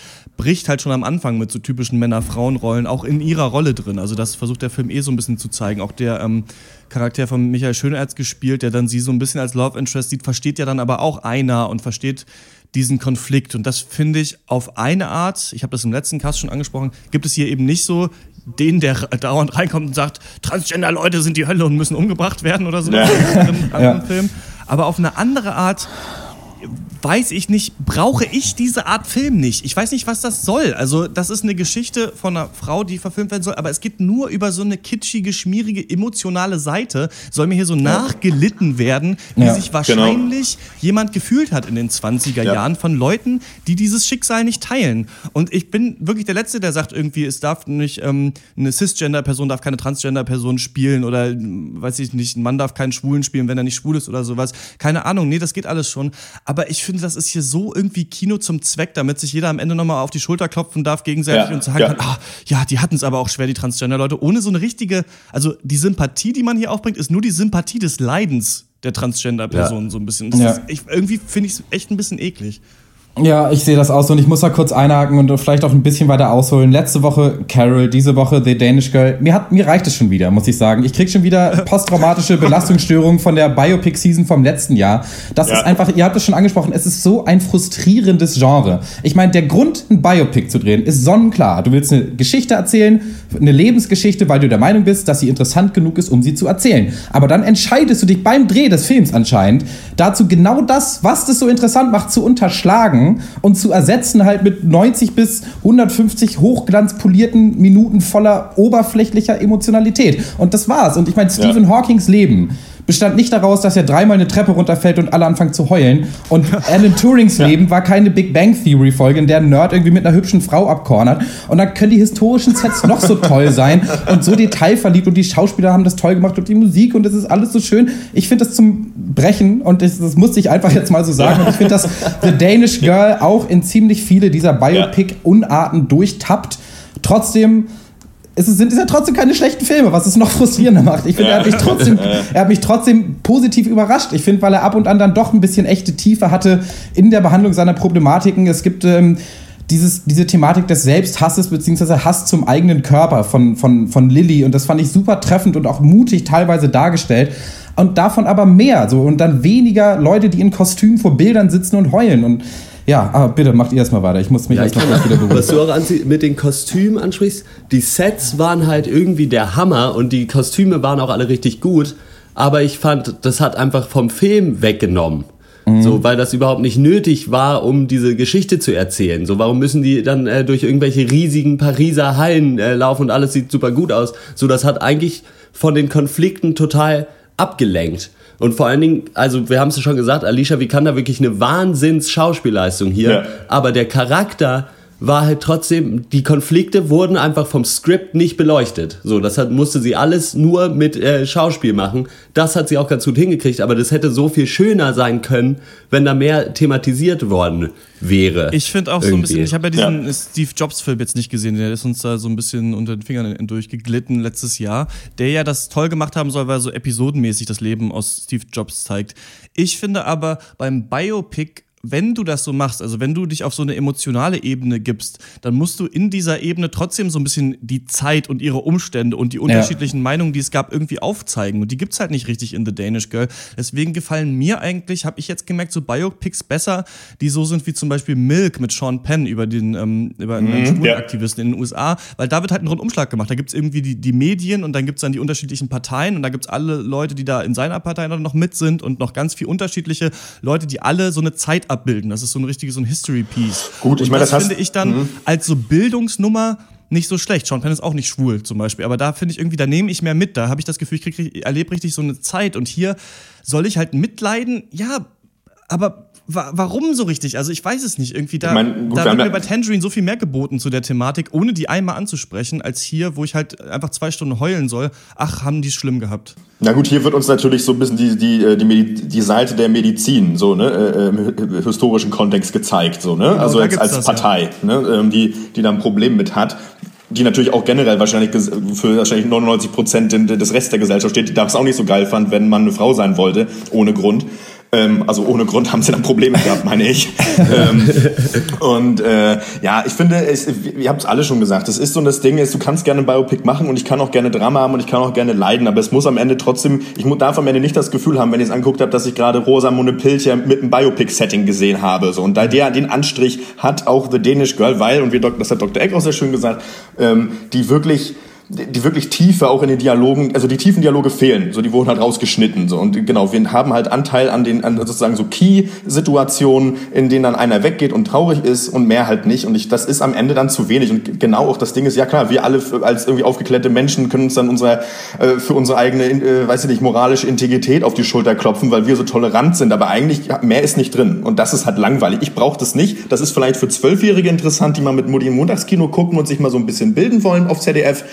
Speaker 1: bricht halt schon am Anfang mit so typischen Männer-Frauen-Rollen auch in ihrer Rolle drin. Also das versucht der Film eh so ein bisschen zu zeigen. Auch der ähm, Charakter von Michael Schönerz gespielt, der dann sie so ein bisschen als Love Interest sieht, versteht ja dann aber auch einer und versteht diesen Konflikt. Und das finde ich auf eine Art, ich habe das im letzten Cast schon angesprochen, gibt es hier eben nicht so den, der dauernd reinkommt und sagt, Transgender-Leute sind die Hölle und müssen umgebracht werden oder so
Speaker 5: Ja.
Speaker 1: anderen,
Speaker 2: Ja.
Speaker 1: Filmen. Aber auf eine andere Art weiß ich nicht, brauche ich diese Art Film nicht. Ich weiß nicht, was das soll. Also, das ist eine Geschichte von einer Frau, die verfilmt werden soll, aber es geht nur über so eine kitschige, schmierige, emotionale Seite. Soll mir hier so nachgelitten werden, wie
Speaker 2: Ja,
Speaker 1: sich wahrscheinlich jemand gefühlt hat in den 20er
Speaker 5: Ja.
Speaker 1: Jahren von Leuten, die dieses Schicksal nicht teilen. Und ich bin wirklich der Letzte, der sagt irgendwie, es darf nicht, ähm, eine Cisgender-Person darf keine Transgender-Person spielen oder, ähm, weiß ich nicht, ein Mann darf keinen Schwulen spielen, wenn er nicht schwul ist oder sowas. Keine Ahnung, nee, das geht alles schon. Aber ich finde, das ist hier so irgendwie Kino zum Zweck, damit sich jeder am Ende nochmal auf die Schulter klopfen darf gegenseitig
Speaker 5: Ja,
Speaker 1: und sagen
Speaker 5: ja.
Speaker 1: kann, ah, ja, die hatten es aber auch schwer, die Transgender-Leute, ohne so eine richtige, also die Sympathie, die man hier aufbringt, ist nur die Sympathie des Leidens der Transgender-Person so ein bisschen.
Speaker 2: Ja.
Speaker 1: ist, ich, irgendwie finde ich es echt ein bisschen eklig.
Speaker 2: Ja, ich sehe das aus und ich muss da kurz einhaken und vielleicht auch ein bisschen weiter ausholen. Letzte Woche Carol, diese Woche The Danish Girl. Mir, hat, mir reicht es schon wieder, muss ich sagen. Ich krieg schon wieder posttraumatische Belastungsstörungen von der Biopic-Season vom letzten Jahr. Das
Speaker 5: Ja.
Speaker 2: ist einfach, ihr habt es schon angesprochen, es ist so ein frustrierendes Genre. Ich meine, der Grund, ein Biopic zu drehen, ist sonnenklar. Du willst eine Geschichte erzählen, eine Lebensgeschichte, weil du der Meinung bist, dass sie interessant genug ist, um sie zu erzählen. Aber dann entscheidest du dich beim Dreh des Films anscheinend dazu genau das, was das so interessant macht, zu unterschlagen und zu ersetzen halt mit 90 bis 150 hochglanzpolierten Minuten voller oberflächlicher Emotionalität. Und das war's. Und ich meine, Stephen Hawkings Leben bestand nicht daraus, dass er dreimal eine Treppe runterfällt und alle anfangen zu heulen. Und Alan Turings Leben war keine Big Bang Theory Folge, in der ein Nerd irgendwie mit einer hübschen Frau abkornert. Und dann können die historischen Sets noch so toll sein und so detailverliebt und die Schauspieler haben das toll gemacht und die Musik und es ist alles so schön. Ich finde das zum Brechen und das, das musste ich einfach jetzt mal so sagen. Und ich finde, dass The Danish Girl auch in ziemlich viele dieser Biopic-Unarten durchtappt. Trotzdem es sind ja trotzdem keine schlechten Filme, was es noch frustrierender macht. Ich finde, er, hat mich trotzdem- er hat mich trotzdem positiv überrascht. Ich finde, weil er ab und an dann doch ein bisschen echte Tiefe hatte in der Behandlung seiner Problematiken. Es gibt ähm, dieses, diese Thematik des Selbsthasses beziehungsweise Hass zum eigenen Körper von, von, von Lilly und das fand ich super treffend und auch mutig teilweise dargestellt. Und davon aber mehr so und dann weniger Leute, die in Kostümen vor Bildern sitzen und heulen. Und ja, aber bitte macht ihr erstmal weiter. Ich muss mich
Speaker 3: Ja,
Speaker 2: erstmal wieder beruhigen.
Speaker 3: was du auch anzie- mit den Kostümen ansprichst, die Sets waren halt irgendwie der Hammer und die Kostüme waren auch alle richtig gut, aber ich fand, das hat einfach vom Film weggenommen. So, weil das überhaupt nicht nötig war, um diese Geschichte zu erzählen. So, warum müssen die dann äh, durch irgendwelche riesigen Pariser Hallen äh, laufen und alles sieht super gut aus? So, das hat eigentlich von den Konflikten total abgelenkt. Und vor allen Dingen, also wir haben es ja schon gesagt, Alicia Vikander wirklich eine Wahnsinns-Schauspielleistung hier.
Speaker 5: Ja.
Speaker 3: Aber der Charakter war halt trotzdem, die Konflikte wurden einfach vom Skript nicht beleuchtet. So, das hat, musste sie alles nur mit äh, Schauspiel machen. Das hat sie auch ganz gut hingekriegt, aber das hätte so viel schöner sein können, wenn da mehr thematisiert worden wäre.
Speaker 1: Ich finde auch so ein
Speaker 3: Irgendwie.
Speaker 1: bisschen, ich habe ja diesen Steve Jobs-Film jetzt nicht gesehen, der ist uns da so ein bisschen unter den Fingern durchgeglitten letztes Jahr, der ja das toll gemacht haben soll, weil er so episodenmäßig das Leben aus Steve Jobs zeigt. Ich finde aber beim Biopic wenn du das so machst, also wenn du dich auf so eine emotionale Ebene gibst, dann musst du in dieser Ebene trotzdem so ein bisschen die Zeit und ihre Umstände und die unterschiedlichen Meinungen, die es gab, irgendwie aufzeigen. Und die gibt's halt nicht richtig in The Danish Girl. Deswegen gefallen mir eigentlich, habe ich jetzt gemerkt, so Biopics besser, die so sind wie zum Beispiel Milk mit Sean Penn über den ähm, über einen
Speaker 5: Mhm,
Speaker 1: schwulen
Speaker 5: ja.
Speaker 1: In den USA, weil da wird halt ein Rundumschlag gemacht. Da gibt's irgendwie die, die Medien und dann gibt's dann die unterschiedlichen Parteien und da gibt's alle Leute, die da in seiner Partei noch mit sind und noch ganz viel unterschiedliche Leute, die alle so eine Zeit abbilden. Das ist so ein richtiges so ein History-Piece.
Speaker 5: Gut, ich meine, das hast-
Speaker 1: finde ich dann
Speaker 5: Mhm.
Speaker 1: als so Bildungsnummer nicht so schlecht. Sean Penn ist auch nicht schwul zum Beispiel, aber da finde ich irgendwie, da nehme ich mehr mit. Da habe ich das Gefühl, ich erlebe richtig so eine Zeit und hier soll ich halt mitleiden. Ja, aber wa warum so richtig? Also ich weiß es nicht. Irgendwie da,
Speaker 5: Ich mein, gut,
Speaker 1: da wird
Speaker 5: ja-
Speaker 1: mir bei Tangerine so viel mehr geboten zu der Thematik, ohne die einmal anzusprechen, als hier, wo ich halt einfach zwei Stunden heulen soll. Ach, haben die es schlimm gehabt.
Speaker 5: Na gut, hier wird uns natürlich so ein bisschen die, die, äh, die, die Seite der Medizin so, ne, äh, im historischen Kontext gezeigt, so, ne? also
Speaker 1: da
Speaker 5: als,
Speaker 1: das, ja.
Speaker 5: Partei, ne, ähm, die, die da ein Problem mit hat. Die natürlich auch generell wahrscheinlich für wahrscheinlich 99 Prozent des Rest der Gesellschaft steht, die das auch nicht so geil fand, wenn man eine Frau sein wollte, ohne Grund. Ähm, also ohne Grund haben sie dann Probleme gehabt, meine ich. ähm, und äh, ja, ich finde, es, ihr habt es alle schon gesagt, es ist so das Ding, ist, du kannst gerne ein Biopic machen und ich kann auch gerne Drama haben und ich kann auch gerne leiden, aber es muss am Ende trotzdem, ich darf am Ende nicht das Gefühl haben, wenn ich es angeguckt habe, dass ich gerade Rosamunde Pilcher mit einem Biopic-Setting gesehen habe. So. Und da der den Anstrich hat auch The Danish Girl, weil, und wie Dok- das hat Dr. Eck auch sehr schön gesagt, ähm, die wirklich die wirklich Tiefe auch in den Dialogen, also die tiefen Dialoge fehlen, so die wurden halt rausgeschnitten so und genau, wir haben halt Anteil an den an sozusagen so Key-Situationen, in denen dann einer weggeht und traurig ist und mehr halt nicht und ich, das ist am Ende dann zu wenig und genau auch das Ding ist, ja klar, wir alle als irgendwie aufgeklärte Menschen können uns dann unser, äh, für unsere eigene, äh, weiß ich nicht, moralische Integrität auf die Schulter klopfen, weil wir so tolerant sind, aber eigentlich mehr ist nicht drin und das ist halt langweilig. Ich brauche das nicht. Das ist vielleicht für Zwölfjährige interessant, die mal mit Mutti im Montagskino gucken und sich mal so ein bisschen bilden wollen auf ZDF.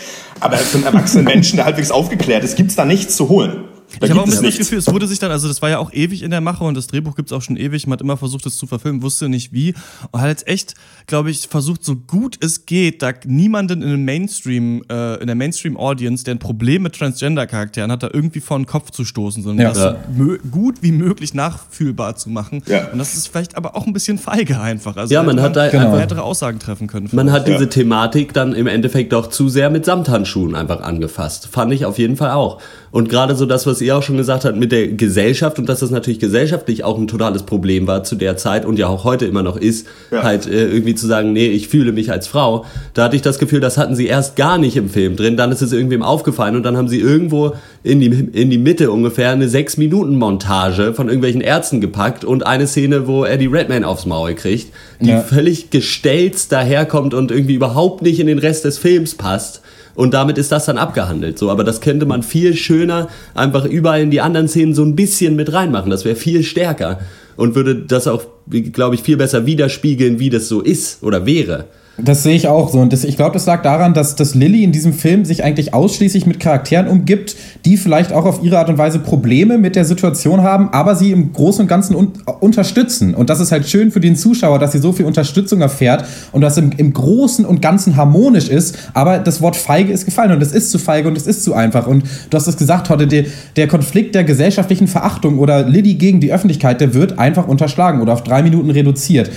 Speaker 5: Aber für einen erwachsenen Menschen, der halbwegs aufgeklärt ist, gibt's da nichts zu holen. Da
Speaker 1: ich habe auch
Speaker 5: gibt
Speaker 1: ein
Speaker 5: es
Speaker 1: bisschen das. Gefühl, es wurde sich dann, also das war ja auch ewig in der Mache und das Drehbuch gibt's auch schon ewig. Man hat immer versucht, es zu verfilmen, wusste nicht wie. Und hat jetzt echt, glaube ich, versucht, so gut es geht, da niemanden in den Mainstream, äh, in der Mainstream-Audience, der ein Problem mit Transgender-Charakteren hat, da irgendwie vor den Kopf zu stoßen, sondern
Speaker 2: Ja.
Speaker 1: das
Speaker 3: Ja.
Speaker 1: gut wie möglich nachfühlbar zu machen.
Speaker 5: Ja.
Speaker 1: Und das ist vielleicht aber auch ein bisschen feige einfach. Also
Speaker 3: Ja, man hat da
Speaker 2: Genau.
Speaker 3: einfach
Speaker 1: weitere Aussagen treffen können.
Speaker 3: Man hat
Speaker 5: Ja.
Speaker 3: diese Thematik dann im Endeffekt doch zu sehr mit Samthandschuhen einfach angefasst. Fand ich auf jeden Fall auch. Und gerade so das, was ihr auch schon gesagt habt mit der Gesellschaft und dass das natürlich gesellschaftlich auch ein totales Problem war zu der Zeit und ja auch heute immer noch ist,
Speaker 5: Ja.
Speaker 3: halt äh, irgendwie zu sagen, nee, ich fühle mich als Frau. Da hatte ich das Gefühl, das hatten sie erst gar nicht im Film drin. Dann ist es irgendwem aufgefallen und dann haben sie irgendwo in die, in die Mitte ungefähr eine sechs Minuten Montage von irgendwelchen Ärzten gepackt und eine Szene, wo Eddie Redmayne aufs Maul kriegt, die
Speaker 2: Ja.
Speaker 3: völlig gestelzt daherkommt und irgendwie überhaupt nicht in den Rest des Films passt. Und damit ist das dann abgehandelt. So, aber das könnte man viel schöner einfach überall in die anderen Szenen so ein bisschen mit reinmachen. Das wäre viel stärker und würde das auch, glaube ich, viel besser widerspiegeln, wie das so ist oder wäre.
Speaker 2: Das sehe ich auch so. Und das, ich glaube, das lag daran, dass, dass Lilly in diesem Film sich eigentlich ausschließlich mit Charakteren umgibt, die vielleicht auch auf ihre Art und Weise Probleme mit der Situation haben, aber sie im Großen und Ganzen un unterstützen. Und das ist halt schön für den Zuschauer, dass sie so viel Unterstützung erfährt und das im, im Großen und Ganzen harmonisch ist. Aber das Wort feige ist gefallen und es ist zu feige und es ist zu einfach. Und du hast es gesagt heute, der, der Konflikt der gesellschaftlichen Verachtung oder Lilly gegen die Öffentlichkeit, der wird einfach unterschlagen oder auf drei Minuten reduziert.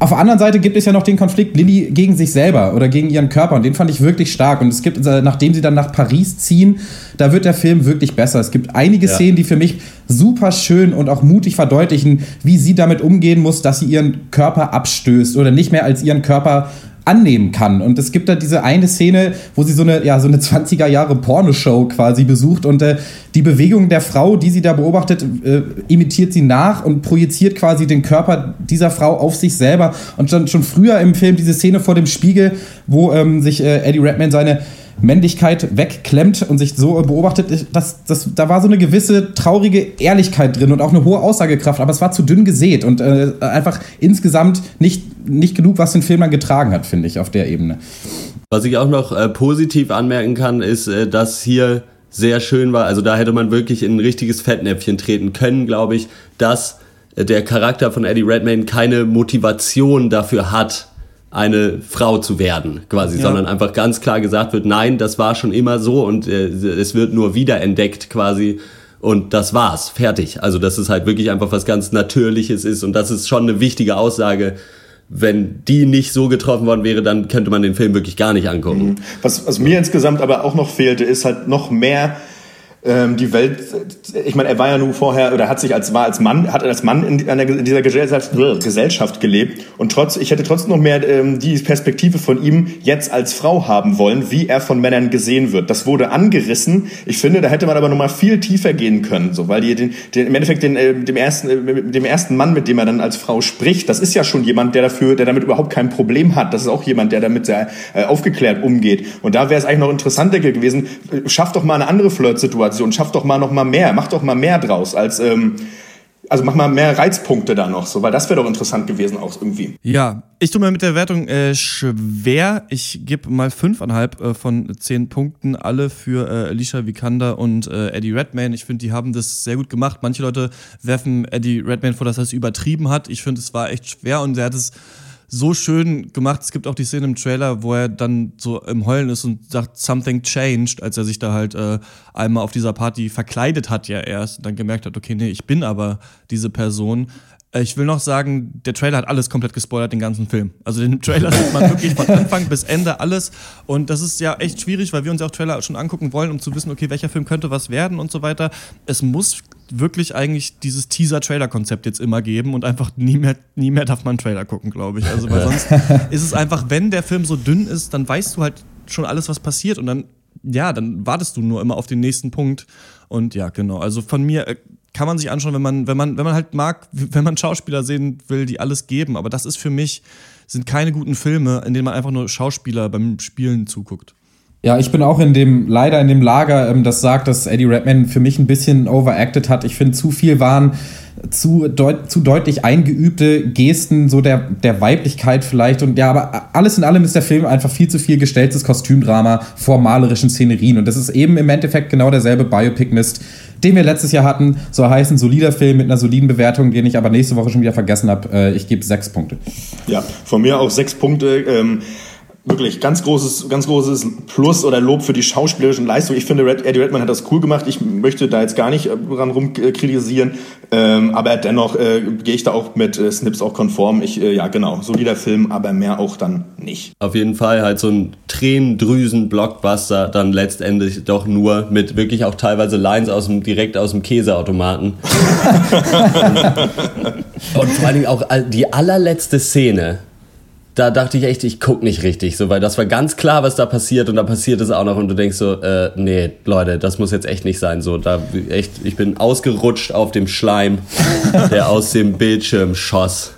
Speaker 2: Auf der anderen Seite gibt es ja noch den Konflikt Lilly gegen sich selber oder gegen ihren Körper und den fand ich wirklich stark. Und es gibt, äh, nachdem sie dann nach Paris ziehen, da wird der Film wirklich besser. Es gibt einige
Speaker 3: Ja.
Speaker 2: Szenen, die für mich super schön und auch mutig verdeutlichen, wie sie damit umgehen muss, dass sie ihren Körper abstößt oder nicht mehr als ihren Körper annehmen kann. Und es gibt da diese eine Szene, wo sie so eine, ja, so eine 20er Jahre Pornoshow quasi besucht und äh, die Bewegung der Frau, die sie da beobachtet, äh, imitiert sie nach und projiziert quasi den Körper dieser Frau auf sich selber. Und schon, schon früher im Film diese Szene vor dem Spiegel, wo ähm, sich äh, Eddie Redmayne seine Männlichkeit wegklemmt und sich so beobachtet, das, das, da war so eine gewisse traurige Ehrlichkeit drin und auch eine hohe Aussagekraft, aber es war zu dünn gesät und äh, einfach insgesamt nicht, nicht genug, was den Film dann getragen hat, finde ich, auf der Ebene.
Speaker 3: Was ich auch noch äh, positiv anmerken kann, ist, äh, dass hier sehr schön war. Also da hätte man wirklich in ein richtiges Fettnäpfchen treten können, glaube ich, dass äh, der Charakter von Eddie Redmayne keine Motivation dafür hat, eine Frau zu werden, quasi,
Speaker 1: Ja.
Speaker 3: sondern einfach ganz klar gesagt wird, nein, das war schon immer so und äh, es wird nur wiederentdeckt quasi und das war's, fertig. Also dass es halt wirklich einfach was ganz Natürliches ist und das ist schon eine wichtige Aussage. Wenn die nicht so getroffen worden wäre, dann könnte man den Film wirklich gar nicht angucken.
Speaker 5: Was, was mir insgesamt aber auch noch fehlte, ist halt noch mehr die Welt. Ich meine, er war ja nun vorher oder hat sich als war als Mann hat als Mann in, in dieser Gesellschaft, Gesellschaft gelebt und trotz ich hätte trotzdem noch mehr ähm, die Perspektive von ihm jetzt als Frau haben wollen, wie er von Männern gesehen wird. Das wurde angerissen. Ich finde, da hätte man aber noch mal viel tiefer gehen können, so weil die den, den im Endeffekt den äh, dem ersten äh, dem ersten Mann, mit dem er dann als Frau spricht, das ist ja schon jemand, der dafür, der damit überhaupt kein Problem hat. Das ist auch jemand, der damit sehr äh, aufgeklärt umgeht. Und da wäre es eigentlich noch interessanter gewesen. äh, Schafft doch mal eine andere Flirtsituation, schafft doch mal noch mal mehr, macht doch mal mehr draus als ähm, also mach mal mehr Reizpunkte da noch, so, weil das wäre doch interessant gewesen auch irgendwie.
Speaker 1: Ja, ich tue mir mit der Wertung äh, schwer. Ich gebe mal fünfeinhalb äh, von zehn Punkten, alle für äh, Alicia Vikander und äh, Eddie Redmayne. Ich finde, die haben das sehr gut gemacht. Manche Leute werfen Eddie Redmayne vor, dass er es übertrieben hat. Ich finde, es war echt schwer und er hat es so schön gemacht. Es gibt auch die Szene im Trailer, wo er dann so im Heulen ist und sagt, something changed, als er sich da halt äh, einmal auf dieser Party verkleidet hat ja erst und dann gemerkt hat, okay, nee, ich bin aber diese Person. Äh, Ich will noch sagen, der Trailer hat alles komplett gespoilert, den ganzen Film. Also den Trailer sieht man wirklich von Anfang bis Ende alles. Und das ist ja echt schwierig, weil wir uns ja auch Trailer schon angucken wollen, um zu wissen, okay, welcher Film könnte was werden und so weiter. Es muss wirklich eigentlich dieses Teaser-Trailer-Konzept jetzt immer geben und einfach nie mehr, nie mehr darf man einen Trailer gucken, glaube ich. Also weil sonst ist es einfach, wenn der Film so dünn ist, dann weißt du halt schon alles, was passiert und dann, ja, dann wartest du nur immer auf den nächsten Punkt. Und ja, genau. Also von mir äh, kann man sich anschauen, wenn man, wenn man, wenn man halt mag, wenn man Schauspieler sehen will, die alles geben. Aber das ist für mich, sind keine guten Filme, in denen man einfach nur Schauspieler beim Spielen zuguckt.
Speaker 2: Ja, ich bin auch in dem, leider in dem Lager, ähm, das sagt, dass Eddie Redmayne für mich ein bisschen overacted hat. Ich finde, zu viel waren zu, deut zu deutlich eingeübte Gesten, so der, der Weiblichkeit vielleicht. Und ja, aber alles in allem ist der Film einfach viel zu viel gestelltes Kostümdrama vor malerischen Szenerien. Und das ist eben im Endeffekt genau derselbe Biopic-Mist, den wir letztes Jahr hatten. So heißt ein solider Film mit einer soliden Bewertung, den ich aber nächste Woche schon wieder vergessen habe. Äh, ich gebe sechs Punkte.
Speaker 5: Ja, von mir auch sechs Punkte. Ähm, wirklich ganz großes, ganz großes Plus oder Lob für die schauspielerischen Leistungen. Ich finde, Red, Eddie Redman hat das cool gemacht. Ich möchte da jetzt gar nicht äh, dran rumkritisieren, ähm, aber dennoch äh, gehe ich da auch mit äh, Snips auch konform. Ich, äh, ja, genau, solider Film, aber mehr auch dann nicht.
Speaker 3: Auf jeden Fall halt so ein Tränendrüsen-Blockbuster, dann letztendlich doch nur mit wirklich auch teilweise Lines aus dem, direkt aus dem Käseautomaten. Und vor allen Dingen auch die allerletzte Szene. Da dachte ich echt, ich guck nicht richtig, so, weil das war ganz klar, was da passiert und da passiert es auch noch und du denkst so, äh, nee, Leute, das muss jetzt echt nicht sein, so, da echt, ich bin ausgerutscht auf dem Schleim, der aus dem Bildschirm schoss.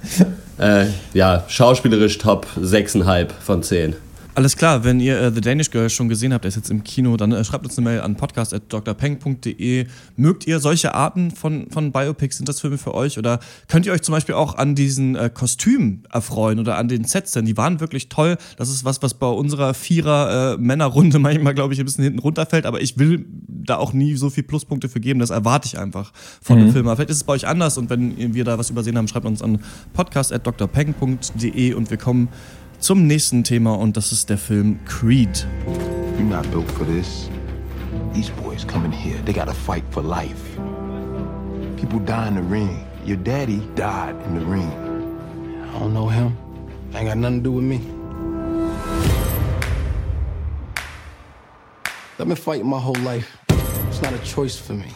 Speaker 3: Äh, ja, schauspielerisch top 6,5 von 10.
Speaker 1: Alles klar, wenn ihr äh, The Danish Girl schon gesehen habt, der ist jetzt im Kino, dann äh, schreibt uns eine Mail an podcast.drpeng.de. Mögt ihr solche Arten von, von Biopics? Sind das Filme für euch? Oder könnt ihr euch zum Beispiel auch an diesen äh, Kostümen erfreuen oder an den Sets? Denn die waren wirklich toll. Das ist was, was bei unserer Vierer-Männerrunde manchmal, glaube ich, ein bisschen hinten runterfällt. Aber ich will da auch nie so viel Pluspunkte für geben. Das erwarte ich einfach von
Speaker 2: Mhm.
Speaker 1: dem Film. Aber vielleicht ist es bei euch anders. Und wenn wir da was übersehen haben, schreibt uns an podcast.drpeng.de und wir kommen zum nächsten Thema und das ist der Film Creed.
Speaker 10: You're not built for this. These boys coming here, they gotta fight for life. People die in the ring. Your daddy died in the ring. I don't know him. Ain't got nothing to do with me. I've been fighting my whole life. It's not a choice for me.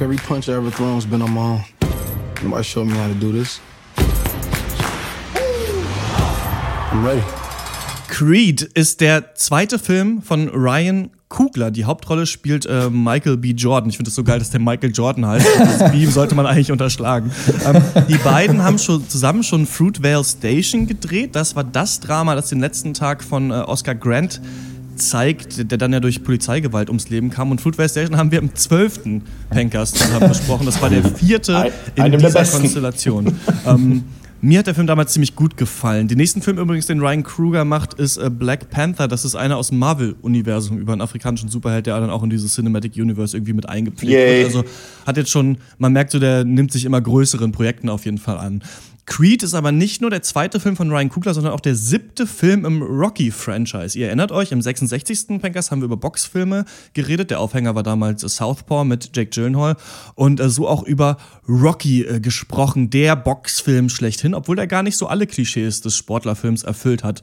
Speaker 10: Every punch I ever thrown's been on my own. Nobody showed me how to do this. I'm ready.
Speaker 1: Creed ist der zweite Film von Ryan Kugler. Die Hauptrolle spielt äh, Michael B. Jordan. Ich finde es so geil, dass der Michael Jordan heißt. Das B sollte man eigentlich unterschlagen. Ähm, die beiden haben schon zusammen schon Fruitvale Station gedreht. Das war das Drama, das den letzten Tag von äh, Oscar Grant zeigt, der dann ja durch Polizeigewalt ums Leben kam. Und Fruitvale Station haben wir im 12. Pankers zusammen besprochen. Das war der vierte in dieser. Konstellation. ähm, mir hat der Film damals ziemlich gut gefallen. Den nächsten Film übrigens, den Ryan Kruger macht, ist äh, Black Panther. Das ist einer aus dem Marvel-Universum über einen afrikanischen Superheld, der dann auch in dieses Cinematic Universe irgendwie mit eingepflegt
Speaker 5: Yay.
Speaker 1: wird. Also hat jetzt schon, man merkt so, der nimmt sich immer größeren Projekten auf jeden Fall an. Creed ist aber nicht nur der zweite Film von Ryan Coogler, sondern auch der siebte Film im Rocky-Franchise. Ihr erinnert euch, im 66. Pankers haben wir über Boxfilme geredet. Der Aufhänger war damals Southpaw mit Jake Gyllenhaal. Und äh, so auch über Rocky äh, gesprochen, der Boxfilm schlechthin, obwohl der gar nicht so alle Klischees des Sportlerfilms erfüllt hat.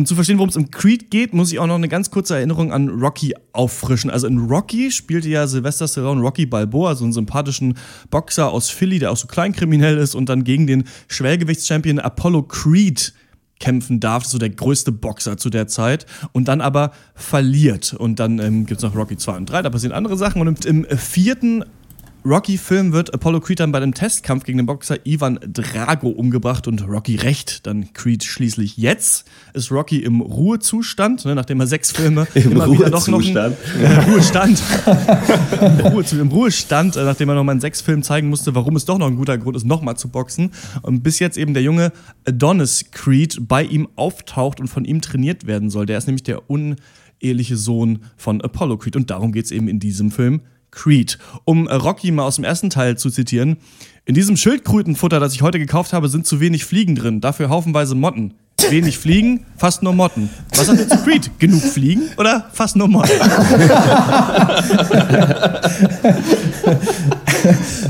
Speaker 1: Um zu verstehen, worum es im Creed geht, muss ich auch noch eine ganz kurze Erinnerung an Rocky auffrischen. Also in Rocky spielte ja Sylvester Stallone Rocky Balboa, so einen sympathischen Boxer aus Philly, der auch so kleinkriminell ist und dann gegen den Schwergewichtschampion Apollo Creed kämpfen darf, so der größte Boxer zu der Zeit, und dann aber verliert. Und dann ähm, gibt es noch Rocky 2 und 3, da passieren andere Sachen. Und im, im vierten Rocky-Film wird Apollo Creed dann bei dem Testkampf gegen den Boxer Ivan Drago umgebracht und Rocky rächt dann Creed schließlich. Jetzt ist Rocky im Ruhezustand, ne, nachdem er sechs Filme
Speaker 3: Im
Speaker 1: immer wieder doch noch
Speaker 3: Ruhezustand.
Speaker 1: äh, Ruhestand. Im, Ruhe, Im Ruhestand, äh, nachdem er nochmal in sechs Filmen zeigen musste, warum es doch noch ein guter Grund ist, nochmal zu boxen. Und bis jetzt eben der junge Adonis Creed bei ihm auftaucht und von ihm trainiert werden soll. Der ist nämlich der uneheliche Sohn von Apollo Creed. Und darum geht es eben in diesem Film Creed. Um äh, Rocky mal aus dem ersten Teil zu zitieren. In diesem Schildkrötenfutter, das ich heute gekauft habe, sind zu wenig Fliegen drin, dafür haufenweise Motten. Wenig Fliegen, fast nur Motten. Was sagt ihr zu Creed? Genug Fliegen oder fast nur Motten?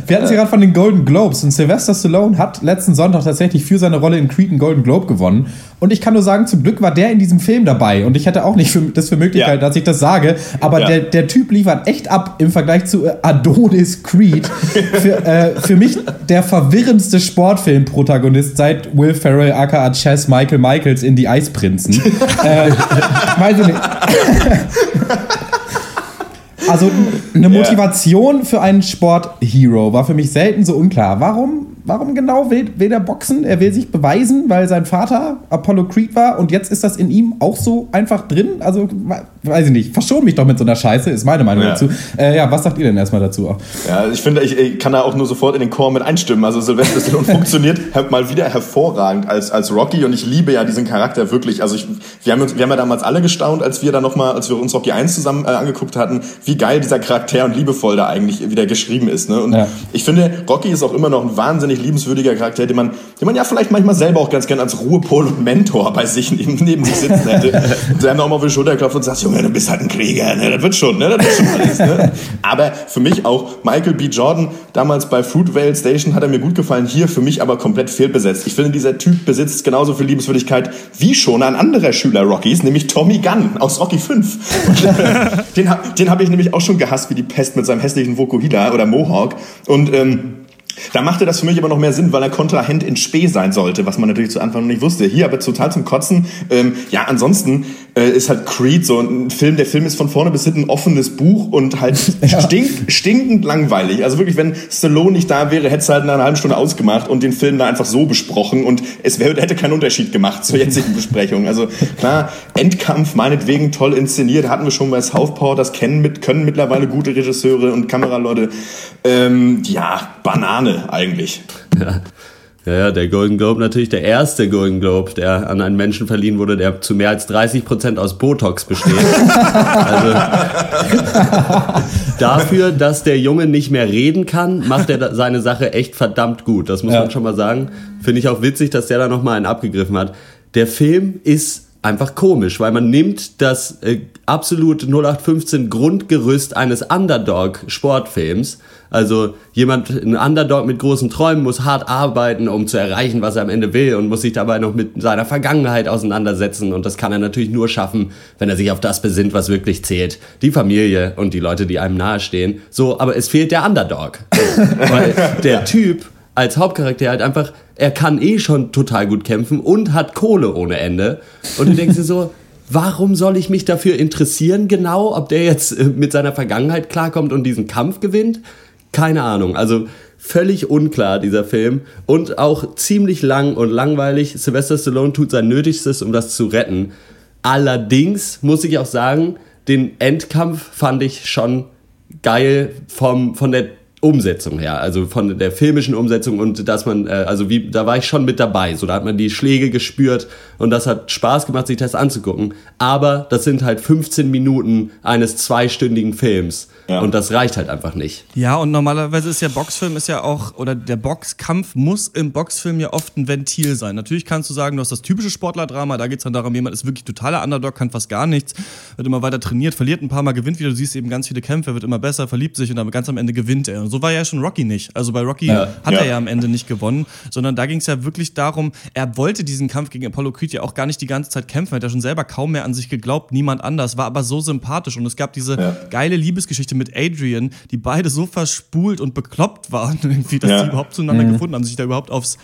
Speaker 2: Wir hatten sie gerade von den Golden Globes und Sylvester Stallone hat letzten Sonntag tatsächlich für seine Rolle in Creed einen Golden Globe gewonnen. Und ich kann nur sagen, zum Glück war der in diesem Film dabei. Und ich hätte auch nicht für, das für möglich
Speaker 5: Ja.
Speaker 2: gehalten, dass ich das sage. Aber
Speaker 5: Ja.
Speaker 2: der, der Typ liefert echt ab im Vergleich zu äh, Adonis Creed. für, äh, für mich der verwirrendste Sportfilm-Protagonist seit Will Ferrell aka Chess Michael Michaels in Die Eisprinzen. äh, weiß ich nicht. Also eine Motivation für einen Sporthero war für mich selten so unklar. Warum, warum genau will, will er boxen? Er will sich beweisen, weil sein Vater Apollo Creed war und jetzt ist das in ihm auch so einfach drin? Also we- weiß ich nicht. Verschon mich doch mit so einer Scheiße, ist meine Meinung
Speaker 5: Ja.
Speaker 2: dazu. Äh, ja, was sagt ihr denn erstmal dazu?
Speaker 5: Ja, ich finde, ich, ich kann da auch nur sofort in den Chor mit einstimmen. Also Sylvester Stallone funktioniert mal wieder hervorragend als, als Rocky und ich liebe ja diesen Charakter wirklich. Also ich, wir, haben wir haben ja damals alle gestaunt, als wir da nochmal, als wir uns Rocky 1 zusammen äh, angeguckt hatten, wie geil dieser Charakter und liebevoll da eigentlich wieder geschrieben ist. Ne? Und
Speaker 2: Ja.
Speaker 5: ich finde, Rocky ist auch immer noch ein wahnsinnig liebenswürdiger Charakter, den man, den man ja vielleicht manchmal selber auch ganz gern als Ruhepol und Mentor bei sich neben, neben sich sitzen hätte. Der auch mal auf die Schulter klopft und sagt, Junge, du bist halt ein Krieger, ne? das wird schon, ne? das wird schon alles. Ne? Aber für mich auch Michael B. Jordan, damals bei Fruitvale Station, hat er mir gut gefallen, hier für mich aber komplett fehlbesetzt. Ich finde, dieser Typ besitzt genauso viel Liebenswürdigkeit wie schon ein anderer Schüler Rockys, nämlich Tommy Gunn aus Rocky 5. Und, äh, den den habe ich nämlich auch schon gehasst wie die Pest mit seinem hässlichen Vokuhila oder Mohawk. Und ähm, da machte das für mich aber noch mehr Sinn, weil er Kontrahent in Spee sein sollte, was man natürlich zu Anfang noch nicht wusste. Hier aber total zum Kotzen. Ähm, ja, ansonsten äh, ist halt Creed so ein Film. Der Film ist von vorne bis hinten ein offenes Buch und halt stink, stinkend langweilig. Also wirklich, wenn Stallone nicht da wäre, hätte es halt in einer halben Stunde ausgemacht und den Film da einfach so besprochen und es wär, hätte keinen Unterschied gemacht zur jetzigen Besprechung. Also klar, Endkampf meinetwegen toll inszeniert, hatten wir schon bei Southpaw, das kennen mit, können mittlerweile gute Regisseure und Kameraleute. Ähm, ja, Banane eigentlich.
Speaker 3: Ja. Ja, der Golden Globe natürlich der erste Golden Globe, der an einen Menschen verliehen wurde, der zu mehr als 30 Prozent aus Botox besteht. also dafür, dass der Junge nicht mehr reden kann, macht er seine Sache echt verdammt gut. Das muss
Speaker 2: Ja.
Speaker 3: man schon mal sagen. Finde ich auch witzig, dass der da nochmal einen abgegriffen hat. Der Film ist einfach komisch, weil man nimmt das äh, absolut 0815 Grundgerüst eines Underdog-Sportfilms. Also jemand, ein Underdog mit großen Träumen muss hart arbeiten, um zu erreichen, was er am Ende will und muss sich dabei noch mit seiner Vergangenheit auseinandersetzen. Und das kann er natürlich nur schaffen, wenn er sich auf das besinnt, was wirklich zählt. Die Familie und die Leute, die einem nahestehen. So, aber es fehlt der Underdog. weil der Typ als Hauptcharakter halt einfach, er kann eh schon total gut kämpfen und hat Kohle ohne Ende. Und du denkst dir so, warum soll ich mich dafür interessieren genau, ob der jetzt äh, mit seiner Vergangenheit klarkommt und diesen Kampf gewinnt? Keine Ahnung. Also völlig unklar, dieser Film. Und auch ziemlich lang und langweilig. Sylvester Stallone tut sein Nötigstes, um das zu retten. Allerdings muss ich auch sagen, den Endkampf fand ich schon geil vom, von der Umsetzung her, also von der filmischen Umsetzung und dass man, äh, also wie, da war ich schon mit dabei, so da hat man die Schläge gespürt und das hat Spaß gemacht, sich das anzugucken. Aber das sind halt 15 Minuten eines zweistündigen Films und das reicht halt einfach nicht.
Speaker 1: Ja, und normalerweise ist ja Boxfilm ist ja auch, oder der Boxkampf muss im Boxfilm ja oft ein Ventil sein. Natürlich kannst du sagen, du hast das typische Sportlerdrama, da geht es dann darum, jemand ist wirklich totaler Underdog, kann fast gar nichts, wird immer weiter trainiert, verliert ein paar Mal, gewinnt wieder, du siehst eben ganz viele Kämpfe, wird immer besser, verliebt sich und dann ganz am Ende gewinnt er. Und so war ja schon Rocky nicht. Also bei Rocky
Speaker 5: Ja.
Speaker 1: hat
Speaker 5: Ja.
Speaker 1: er ja am Ende nicht gewonnen, sondern da ging es ja wirklich darum, er wollte diesen Kampf gegen Apollo Creed ja auch gar nicht die ganze Zeit kämpfen, er hat ja schon selber kaum mehr an sich geglaubt, niemand anders, war aber so sympathisch und es gab diese
Speaker 5: Ja.
Speaker 1: geile Liebesgeschichte mit Adrian, die beide so verspult und bekloppt waren, irgendwie, dass
Speaker 5: Ja.
Speaker 1: sie überhaupt zueinander gefunden haben, sich da überhaupt aufs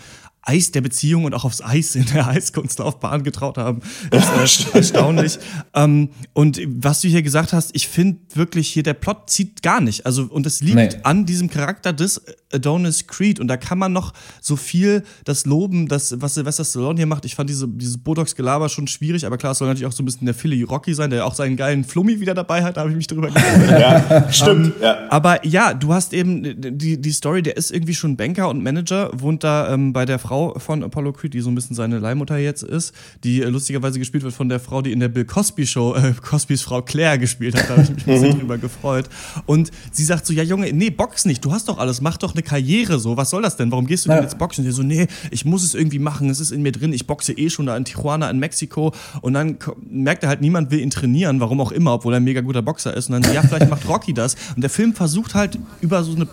Speaker 1: Eis der Beziehung und auch aufs Eis in der Eiskunstlaufbahn getraut haben, ist äh, erstaunlich. ähm, und was du hier gesagt hast, ich finde wirklich hier, der Plot zieht gar nicht. Also, und es liegt
Speaker 2: Nee.
Speaker 1: an diesem Charakter des Adonis Creed. Und da kann man noch so viel das loben, das, was Sylvester Stallone hier macht. Ich fand diese, dieses Botox-Gelaber schon schwierig, aber klar, es soll natürlich auch so ein bisschen der Philly Rocky sein, der auch seinen geilen Flummi wieder dabei hat. Da habe ich mich drüber gefreut.
Speaker 5: Ja, stimmt. ja.
Speaker 1: Aber ja, du hast eben die, die Story, der ist irgendwie schon Banker und Manager, wohnt da ähm, bei der Frau von Apollo Creed, die so ein bisschen seine Leihmutter jetzt ist, die äh, lustigerweise gespielt wird von der Frau, die in der Bill Cosby Show äh, Cosbys Frau Claire gespielt hat. Da habe ich mich ein bisschen drüber gefreut. Und sie sagt so, ja Junge, nee, box nicht, du hast doch alles, mach doch eine Karriere so. Was soll das denn? Warum gehst du denn
Speaker 2: Ja.
Speaker 1: jetzt boxen? Und sie so, nee, ich muss es irgendwie machen, es ist in mir drin, ich boxe eh schon da in Tijuana in Mexiko. Und dann merkt er halt, niemand will ihn trainieren, warum auch immer, obwohl er ein mega guter Boxer ist. Und dann, ja, vielleicht macht Rocky das. Und der Film versucht halt über so eine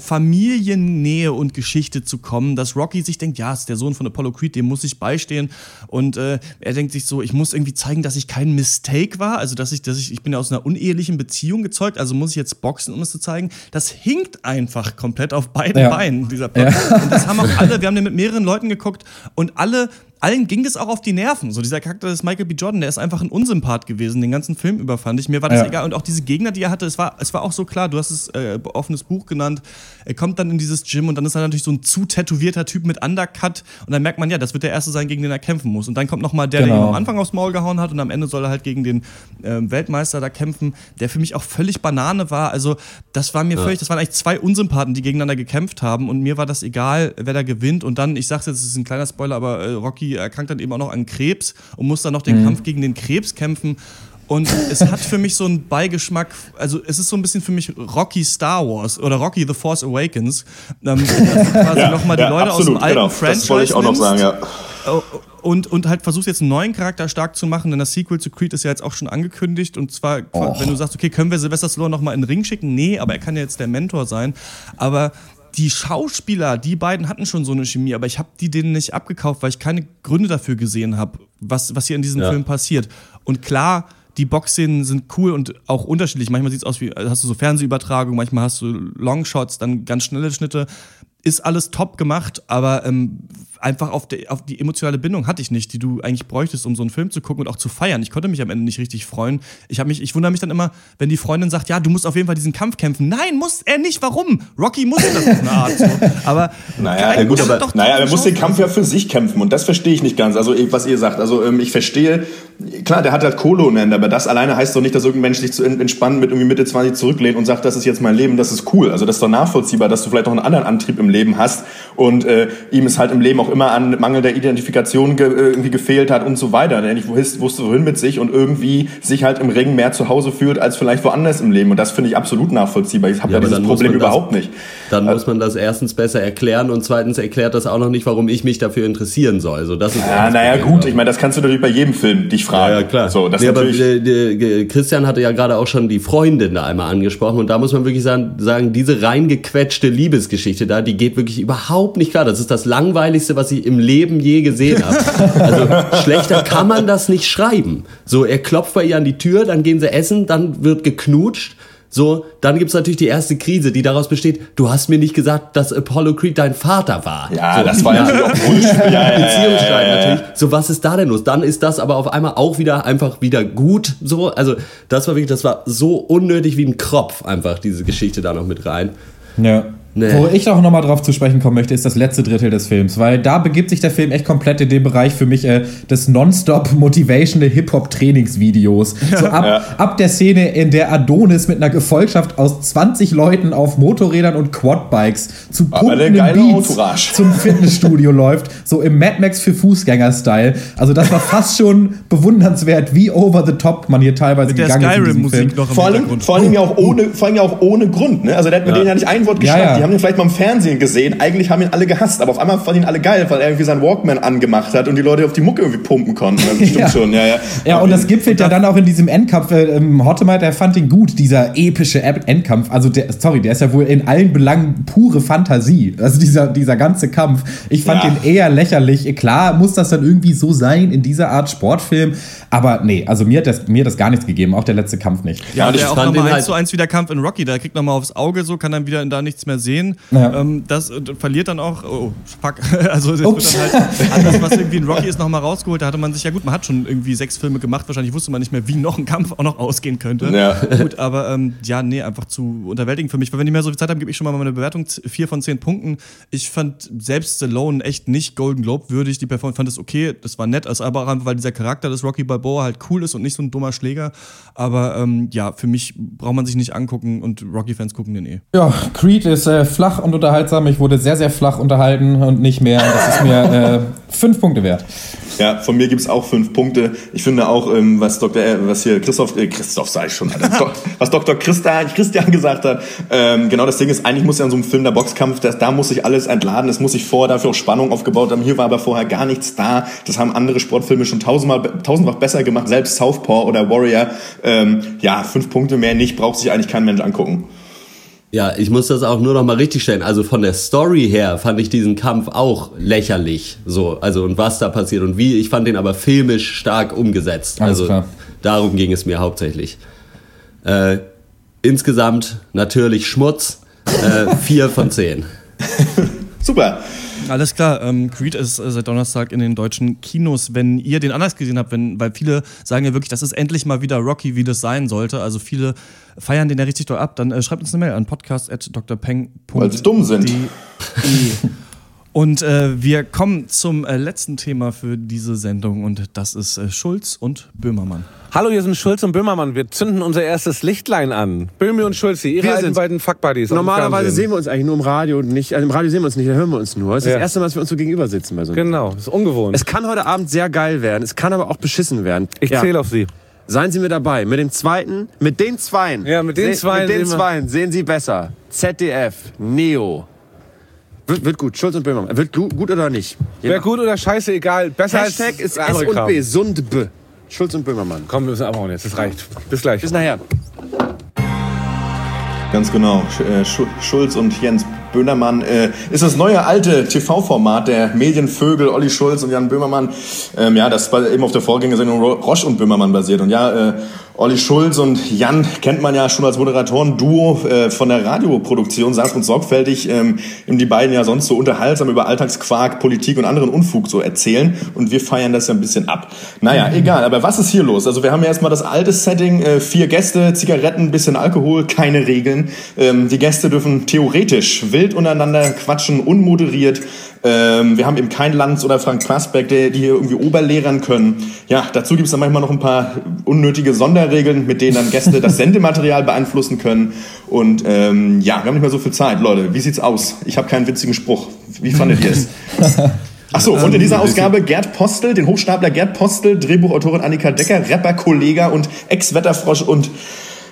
Speaker 1: Pseudo-Familiennähe und Geschichte zu kommen, dass Rocky sich denkt, ja, ist der Sohn von Apollo Creed, dem muss ich beistehen. Und äh, er denkt sich so, ich muss irgendwie zeigen, dass ich kein Mistake war, also dass ich, dass ich, ich bin ja aus einer unehelichen Beziehung gezeugt, also muss ich jetzt boxen, um es zu zeigen. Das hinkt einfach komplett auf beiden
Speaker 2: Ja.
Speaker 1: Beinen, dieser Plot. Und das haben auch alle, wir haben den mit mehreren Leuten geguckt und alle allen ging das auch auf die Nerven. So dieser Charakter des Michael B. Jordan, der ist einfach ein Unsympath gewesen, den ganzen Film über, fand ich. Mir war das
Speaker 2: Ja.
Speaker 1: egal. Und auch diese Gegner, die er hatte, es war, es war auch so klar, du hast es äh, offenes Buch genannt. Er kommt dann in dieses Gym und dann ist er natürlich so ein zu tätowierter Typ mit Undercut. Und dann merkt man, ja, das wird der Erste sein, gegen den er kämpfen muss. Und dann kommt nochmal der, der
Speaker 2: Genau.
Speaker 1: ihm am Anfang aufs Maul gehauen hat und am Ende soll er halt gegen den ähm, Weltmeister da kämpfen, der für mich auch völlig Banane war. Also, das war mir völlig, das waren eigentlich zwei Unsympathen, die gegeneinander gekämpft haben und mir war das egal, wer da gewinnt. Und dann, ich sag's jetzt, es ist ein kleiner Spoiler, aber äh, Rocky erkrankt dann eben auch noch an Krebs und muss dann noch den Kampf gegen den Krebs kämpfen. Und es hat für mich so einen Beigeschmack, also es ist so ein bisschen für mich Rocky Star Wars oder Rocky The Force Awakens. Ähm, quasi
Speaker 5: Ja,
Speaker 1: nochmal die
Speaker 5: ja,
Speaker 1: Leute aus dem
Speaker 5: absolut,
Speaker 1: alten
Speaker 5: genau.
Speaker 1: Franchise
Speaker 5: Das wollte ich auch noch sagen, ja.
Speaker 1: Oh, und, und halt versuchst jetzt einen neuen Charakter stark zu machen, denn das Sequel zu Creed ist ja jetzt auch schon angekündigt. Und zwar, wenn du sagst, okay, können wir Sylvester Stallone noch mal in den Ring schicken? Nee, aber er kann ja jetzt der Mentor sein. Aber die Schauspieler, die beiden hatten schon so eine Chemie, aber ich habe die denen nicht abgekauft, weil ich keine Gründe dafür gesehen habe, was, was hier in diesem
Speaker 3: Ja.
Speaker 1: Film passiert. Und klar, die Boxszenen sind cool und auch unterschiedlich. Manchmal sieht es aus wie, also hast du so Fernsehübertragung, manchmal hast du Longshots, dann ganz schnelle Schnitte. Ist alles top gemacht, aber ähm, einfach auf, die- auf die emotionale Bindung hatte ich nicht, die du eigentlich bräuchtest, um so einen Film zu gucken und auch zu feiern. Ich konnte mich am Ende nicht richtig freuen. Ich, mich, ich wundere mich dann immer, wenn die Freundin sagt, ja, du musst auf jeden Fall diesen Kampf kämpfen. Nein, muss er nicht. Warum? Rocky muss das auf eine Art. So. Aber
Speaker 5: Naja, ja, gut, aber
Speaker 1: doch
Speaker 5: naja, er muss den Kampf ja für sich kämpfen und das verstehe ich nicht ganz. Also was ihr sagt, also ähm, ich verstehe, klar, der hat halt Kohle Ende, aber das alleine heißt doch nicht, dass irgendein Mensch sich zu en- entspannen mit irgendwie Mitte 20 zurücklehnt und sagt, das ist jetzt mein Leben, das ist cool. Also das ist doch nachvollziehbar, dass du vielleicht auch einen anderen Antrieb im Leben hast und äh, ihm es halt im Leben auch immer an mangelnder Identifikation ge äh, irgendwie gefehlt hat und so weiter. Der nicht wusste, wohin mit sich und irgendwie sich halt im Ring mehr zu Hause fühlt als vielleicht woanders im Leben und das finde ich absolut nachvollziehbar. Ich habe ja,
Speaker 3: aber
Speaker 5: dieses Problem überhaupt nicht.
Speaker 3: Dann muss man das erstens besser erklären und zweitens erklärt das auch noch nicht, warum ich mich dafür interessieren soll. Also das ist
Speaker 5: Ja, naja,
Speaker 3: Problem.
Speaker 5: gut, ich meine, das kannst du natürlich bei jedem Film dich fragen.
Speaker 3: Ja, ja, klar.
Speaker 5: So, das
Speaker 3: nee, aber äh, Christian hatte ja gerade auch schon die Freundin da einmal angesprochen und da muss man wirklich sagen, sagen, diese reingequetschte Liebesgeschichte da, die geht wirklich überhaupt nicht klar. Das ist das langweiligste, was ich im Leben je gesehen habe. Also schlechter kann man das nicht schreiben. So, er klopft bei ihr an die Tür, dann gehen sie essen, dann wird geknutscht. So, dann gibt's natürlich die erste Krise, die daraus besteht, du hast mir nicht gesagt, dass Apollo Creed dein Vater war.
Speaker 5: ja,
Speaker 3: so,
Speaker 5: das war ja natürlich auch Bullshit. Ja,
Speaker 3: Beziehungsstreit
Speaker 5: ja.
Speaker 3: natürlich. So, was ist da denn los? Dann ist das aber auf einmal auch wieder einfach wieder gut. So, also das war wirklich, das war so unnötig wie ein Kropf einfach diese Geschichte da noch mit rein.
Speaker 2: Ja.
Speaker 3: Nee.
Speaker 2: Wo ich auch nochmal drauf zu sprechen kommen möchte, ist das letzte Drittel des Films, weil da begibt sich der Film echt komplett in den Bereich für mich äh, des nonstop motivational Hip-Hop-Trainingsvideos. So ab,
Speaker 5: Ja.
Speaker 2: ab der Szene, in der Adonis mit einer Gefolgschaft aus 20 Leuten auf Motorrädern und Quadbikes zu pumpenden Beats zum Fitnessstudio läuft, so im Mad Max für Fußgänger-Style. Also das war fast schon bewundernswert, wie over the top man hier teilweise
Speaker 1: mit der
Speaker 2: gegangen ist in diesem Film.
Speaker 1: Skyrim-Musik noch im
Speaker 5: Vor allem,
Speaker 1: Hintergrund.
Speaker 5: vor allem ja auch ohne, vor allem ja auch ohne Grund. Ne? Also der hat mit denen ja nicht ein Wort
Speaker 2: Ja,
Speaker 5: geschnackt.
Speaker 2: ja.
Speaker 5: Die haben ihn vielleicht mal im Fernsehen gesehen. Eigentlich haben ihn alle gehasst, aber auf einmal fanden ihn alle geil, weil er irgendwie seinen Walkman angemacht hat und die Leute auf die Mucke irgendwie pumpen konnten. Also stimmt
Speaker 2: Ja.
Speaker 5: schon, ja, ja.
Speaker 2: Ja, und das gipfelt ja dann auch in diesem Endkampf. Äh, ähm, Hottemer, der fand ihn gut, dieser epische Ep- Endkampf. Also, der, sorry, der ist ja wohl in allen Belangen pure Fantasie. Also, dieser, dieser ganze Kampf. Ich fand
Speaker 5: Ja.
Speaker 2: den eher lächerlich. Klar muss das dann irgendwie so sein in dieser Art Sportfilm. Aber nee, also mir hat das, mir hat das gar nichts gegeben. Auch der letzte Kampf nicht.
Speaker 1: Ja,
Speaker 5: und ich
Speaker 1: der auch nochmal
Speaker 3: den
Speaker 1: 1
Speaker 3: halt-
Speaker 1: zu 1 wie der Kampf in Rocky, der kriegt nochmal aufs Auge so, kann dann wieder da nichts mehr gesehen.
Speaker 2: Ja.
Speaker 1: Ähm, das äh, verliert dann auch, oh, fuck, also es wird
Speaker 2: Ups.
Speaker 1: dann halt alles, was irgendwie in Rocky ist, nochmal rausgeholt. Da hatte man sich, ja gut, man hat schon irgendwie sechs Filme gemacht, wahrscheinlich wusste man nicht mehr, wie noch ein Kampf auch noch ausgehen könnte.
Speaker 5: Ja.
Speaker 1: Gut, aber ähm, ja, nee, einfach zu unterwältigend für mich. Weil wenn die mehr so viel Zeit haben, gebe ich schon mal meine Bewertung vier von zehn Punkten. Ich fand selbst Stallone echt nicht Golden Globe würdig. Die Performance fand es okay, das war nett, also aber auch einfach, weil dieser Charakter des Rocky Balboa halt cool ist und nicht so ein dummer Schläger. Aber ähm, ja, für mich braucht man sich nicht angucken und Rocky-Fans gucken den eh.
Speaker 2: Ja, Creed ist äh, flach und unterhaltsam. Ich wurde sehr, sehr flach unterhalten und nicht mehr. Das ist mir äh, fünf Punkte wert.
Speaker 5: Ja, von mir gibt's auch fünf Punkte. Ich finde auch, ähm, was Dr. äh, was hier Christoph, äh, Christoph ich schon, Alter, was Dr. Christa, Christian gesagt hat, ähm, genau das Ding ist, eigentlich muss ja in so einem Film der Boxkampf, das, da muss sich alles entladen, es muss sich vorher dafür auch Spannung aufgebaut haben. Hier war aber vorher gar nichts da. Das haben andere Sportfilme schon tausendmal, tausendfach besser gemacht, selbst Southpaw oder Warrior. Ähm, ja, fünf Punkte mehr nicht, braucht sich eigentlich kein Mensch angucken.
Speaker 3: Ja, ich muss das auch nur noch mal richtig stellen. Also von der Story her fand ich diesen Kampf auch lächerlich. So, also und was da passiert und wie. Ich fand den aber filmisch stark umgesetzt.
Speaker 2: Alles
Speaker 3: also
Speaker 2: klar.
Speaker 3: darum ging es mir hauptsächlich. Äh, insgesamt natürlich Schmutz. Äh, vier von zehn.
Speaker 5: Super.
Speaker 1: Alles klar, ähm, Creed ist äh, seit Donnerstag in den deutschen Kinos. Wenn ihr den anders gesehen habt, wenn, weil viele sagen ja wirklich, das ist endlich mal wieder Rocky, wie das sein sollte. Also viele feiern den ja richtig doll ab. Dann äh, schreibt uns eine Mail an podcast.drpeng.de.
Speaker 5: Weil sie dumm sind.
Speaker 1: Und äh, wir kommen zum äh, letzten Thema für diese Sendung und das ist äh, Schulz und Böhmermann.
Speaker 11: Hallo, hier sind Schulz und Böhmermann. Wir zünden unser erstes Lichtlein an. Böhmi und Schulzi, ihre
Speaker 12: Wir sind's.
Speaker 11: beiden Fuckbuddies.
Speaker 12: Normalerweise sehen wir uns eigentlich nur im Radio und nicht. Also im Radio sehen wir uns nicht, da hören wir uns nur. Es ist
Speaker 11: Ja.
Speaker 12: das erste Mal, dass wir uns so gegenüber sitzen bei so einem.
Speaker 11: Genau, das ist ungewohnt.
Speaker 12: Es kann heute Abend sehr geil werden, es kann aber auch beschissen werden.
Speaker 11: ich
Speaker 12: Ja.
Speaker 11: zähle auf Sie.
Speaker 12: Seien Sie mir dabei. Mit dem zweiten, mit den Zweien.
Speaker 11: Ja, mit den
Speaker 12: Se-
Speaker 11: Zweien
Speaker 12: Mit den Zweien sehen Sie besser. ZDF, Neo. Wird, wird gut. Schulz und Böhmermann. Wird gut, gut oder nicht?
Speaker 11: Wäre gut oder scheiße, egal. Besser
Speaker 12: Hashtag
Speaker 11: als
Speaker 12: ist
Speaker 11: der
Speaker 12: S
Speaker 11: andere
Speaker 12: und
Speaker 11: Kram.
Speaker 12: B. Sundb. Schulz und Böhmermann.
Speaker 11: Komm, wir müssen abhauen jetzt. Das reicht. Bis gleich.
Speaker 12: Bis nachher.
Speaker 5: Ganz genau. Sch- äh, Schu- Schulz und Jens Böhmermann äh, ist das neue alte TV-Format der Medienvögel Olli Schulz und Jan Böhmermann. Ähm, ja, das war eben auf der Vorgängersendung Ro- Roche und Böhmermann basiert. Und ja, äh, Olli Schulz und Jan kennt man ja schon als Moderatoren-Duo äh, von der Radioproduktion Sanft und Sorgfältig, ähm, eben die beiden ja sonst so unterhaltsam über Alltagsquark, Politik und anderen Unfug so erzählen. Und wir feiern das ja ein bisschen ab. Naja, egal. Aber was ist hier los? Also wir haben ja erstmal das alte Setting, äh, vier Gäste, Zigaretten, bisschen Alkohol, keine Regeln. Ähm, die Gäste dürfen theoretisch wild untereinander quatschen, unmoderiert. Ähm, wir haben eben kein Lanz oder Frank Plasberg, der, die hier irgendwie oberlehrern können. Ja, dazu gibt es dann manchmal noch ein paar unnötige Sonderregeln, mit denen dann Gäste das Sendematerial beeinflussen können. Und ähm, ja, wir haben nicht mehr so viel Zeit. Leute, wie sieht's aus? Ich habe keinen witzigen Spruch. Wie fandet ihr es? Achso, und in dieser Ausgabe Gerd Postel, den Hochstapler Gerd Postel, Drehbuchautorin Annika Decker, Rapper, Kollege und Ex-Wetterfrosch und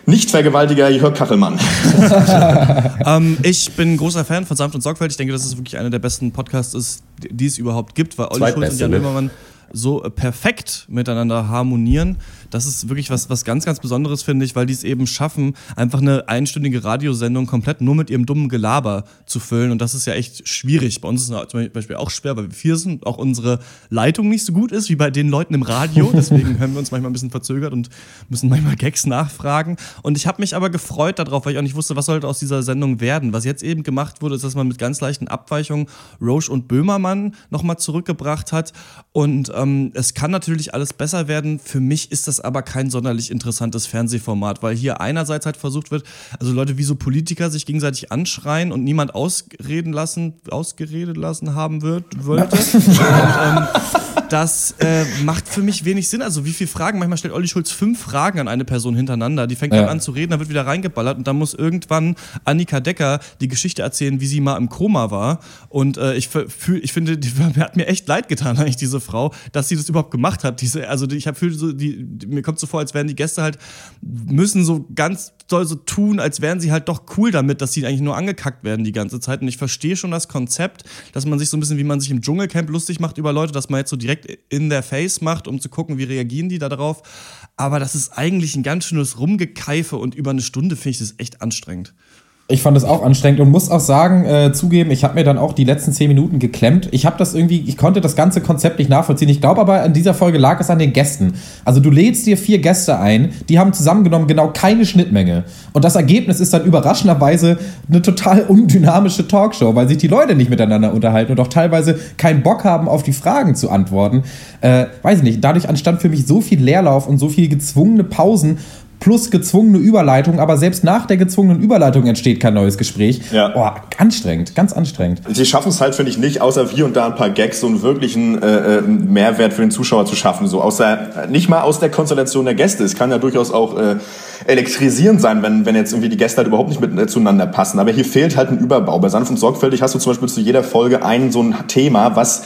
Speaker 5: Nicht-Vergewaltiger Jörg Kachelmann.
Speaker 1: ähm, ich bin großer Fan von Sanft und Sorgfältig. Ich denke, dass es wirklich einer der besten Podcasts ist, die es überhaupt gibt, weil Olli Schulz und Jan
Speaker 3: ne?
Speaker 1: Böhmermann so perfekt miteinander harmonieren. Das ist wirklich was, was ganz, ganz Besonderes, finde ich, weil die es eben schaffen, einfach eine einstündige Radiosendung komplett nur mit ihrem dummen Gelaber zu füllen. Und das ist ja echt schwierig. Bei uns ist es zum Beispiel auch schwer, weil wir vier sind, auch unsere Leitung nicht so gut ist wie bei den Leuten im Radio. Deswegen hören wir uns manchmal ein bisschen verzögert und müssen manchmal Gags nachfragen. Und ich habe mich aber gefreut darauf, weil ich auch nicht wusste, was sollte aus dieser Sendung werden. Was jetzt eben gemacht wurde, ist, dass man mit ganz leichten Abweichungen Roche und Böhmermann nochmal zurückgebracht hat. Und ähm, es kann natürlich alles besser werden. Für mich ist das aber kein sonderlich interessantes Fernsehformat, weil hier einerseits halt versucht wird, also Leute wie so Politiker sich gegenseitig anschreien und niemand ausreden lassen, ausgeredet lassen haben wird, wollte. und, ähm, das äh, macht für mich wenig Sinn. Also wie viele Fragen? Manchmal stellt Olli Schulz fünf Fragen an eine Person hintereinander. Die fängt
Speaker 2: Ja.
Speaker 1: dann an zu reden, dann wird wieder reingeballert und dann muss irgendwann Annika Decker die Geschichte erzählen, wie sie mal im Koma war. Und äh, ich, fühl, ich finde, die hat mir echt leid getan, eigentlich diese Frau, dass sie das überhaupt gemacht hat. Diese, also die- ich habe so, die, die, mir kommt so vor, als wären die Gäste halt müssen so ganz doll so tun, als wären sie halt doch cool damit, dass sie eigentlich nur angekackt werden die ganze Zeit. Und ich verstehe schon das Konzept, dass man sich so ein bisschen, wie man sich im Dschungelcamp lustig macht über Leute, dass man jetzt so direkt in their face macht, um zu gucken, wie reagieren die da drauf. Aber das ist eigentlich ein ganz schönes Rumgekeife und über eine Stunde finde ich das echt anstrengend.
Speaker 2: Ich fand es auch anstrengend und muss auch sagen, äh, zugeben, ich habe mir dann auch die letzten zehn Minuten geklemmt. Ich habe das irgendwie, ich konnte das ganze Konzept nicht nachvollziehen. Ich glaube aber, in dieser Folge lag es an den Gästen. Also du lädst dir vier Gäste ein, die haben zusammengenommen genau keine Schnittmenge. Und das Ergebnis ist dann überraschenderweise eine total undynamische Talkshow, weil sich die Leute nicht miteinander unterhalten und auch teilweise keinen Bock haben, auf die Fragen zu antworten. Äh, weiß ich nicht, dadurch entstand für mich so viel Leerlauf und so viel gezwungene Pausen plus gezwungene Überleitung, aber selbst nach der gezwungenen Überleitung entsteht kein neues Gespräch.
Speaker 5: Ja.
Speaker 2: Oh, anstrengend, ganz anstrengend.
Speaker 5: Sie schaffen es halt, finde ich, nicht, außer hier und da ein paar Gags, so einen wirklichen äh, äh, Mehrwert für den Zuschauer zu schaffen. So außer, nicht mal aus der Konstellation der Gäste. Es kann ja durchaus auch äh, elektrisierend sein, wenn, wenn jetzt irgendwie die Gäste halt überhaupt nicht mit, äh, zueinander passen. Aber hier fehlt halt ein Überbau. Bei Sanft und Sorgfältig hast du zum Beispiel zu jeder Folge ein so ein Thema, was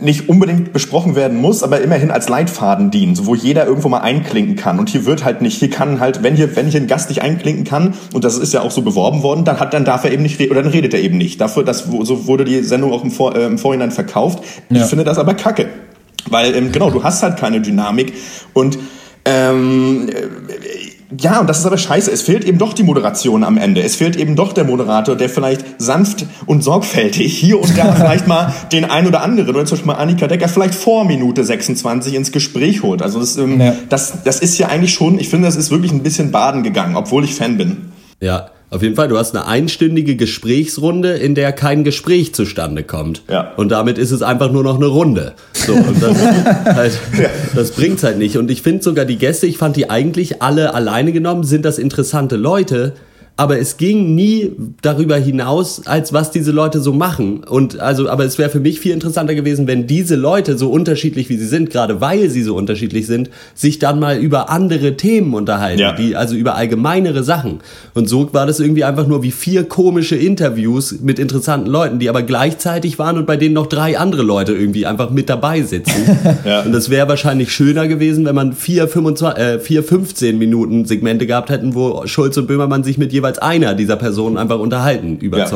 Speaker 5: nicht unbedingt besprochen werden muss, aber immerhin als Leitfaden dienen, so wo jeder irgendwo mal einklinken kann. Und hier wird halt nicht, hier kann halt, wenn hier, wenn hier ein Gast nicht einklinken kann, und das ist ja auch so beworben worden, dann hat, dann darf er eben nicht, oder dann redet er eben nicht. Dafür, das, so wurde die Sendung auch im, Vor, äh, im Vorhinein verkauft. Ich
Speaker 2: Ja.
Speaker 5: finde das aber kacke. Weil, ähm, genau, du hast halt keine Dynamik und, ähm, äh, ja, und das ist aber scheiße. Es fehlt eben doch die Moderation am Ende. Es fehlt eben doch der Moderator, der vielleicht sanft und sorgfältig hier und da vielleicht mal den ein oder anderen, oder zum Beispiel mal Annika Decker, vielleicht vor Minute 26 ins Gespräch holt. Also das, ähm, das, das ist ja eigentlich schon, ich finde, das ist wirklich ein bisschen baden gegangen, obwohl ich Fan bin.
Speaker 3: Ja, auf jeden Fall. Du hast eine einstündige Gesprächsrunde, in der kein Gespräch zustande kommt.
Speaker 5: Ja.
Speaker 3: Und damit ist es einfach nur noch eine Runde. So, und das, halt, das bringt's halt nicht. Und ich finde sogar die Gäste, ich fand die eigentlich alle alleine genommen, sind das interessante Leute. Aber es ging nie darüber hinaus, als was diese Leute so machen. Und also, aber es wäre für mich viel interessanter gewesen, wenn diese Leute, so unterschiedlich wie sie sind, gerade weil sie so unterschiedlich sind, sich dann mal über andere Themen unterhalten,
Speaker 5: Ja.
Speaker 3: die, also über allgemeinere Sachen. Und so war das irgendwie einfach nur wie vier komische Interviews mit interessanten Leuten, die aber gleichzeitig waren und bei denen noch drei andere Leute irgendwie einfach mit dabei sitzen. Und das wäre wahrscheinlich schöner gewesen, wenn man vier, 25, äh, vier 15 Minuten Segmente gehabt hätten, wo Schulz und Böhmermann sich mit jeweils einer dieser Personen einfach unterhalten über
Speaker 5: Ja.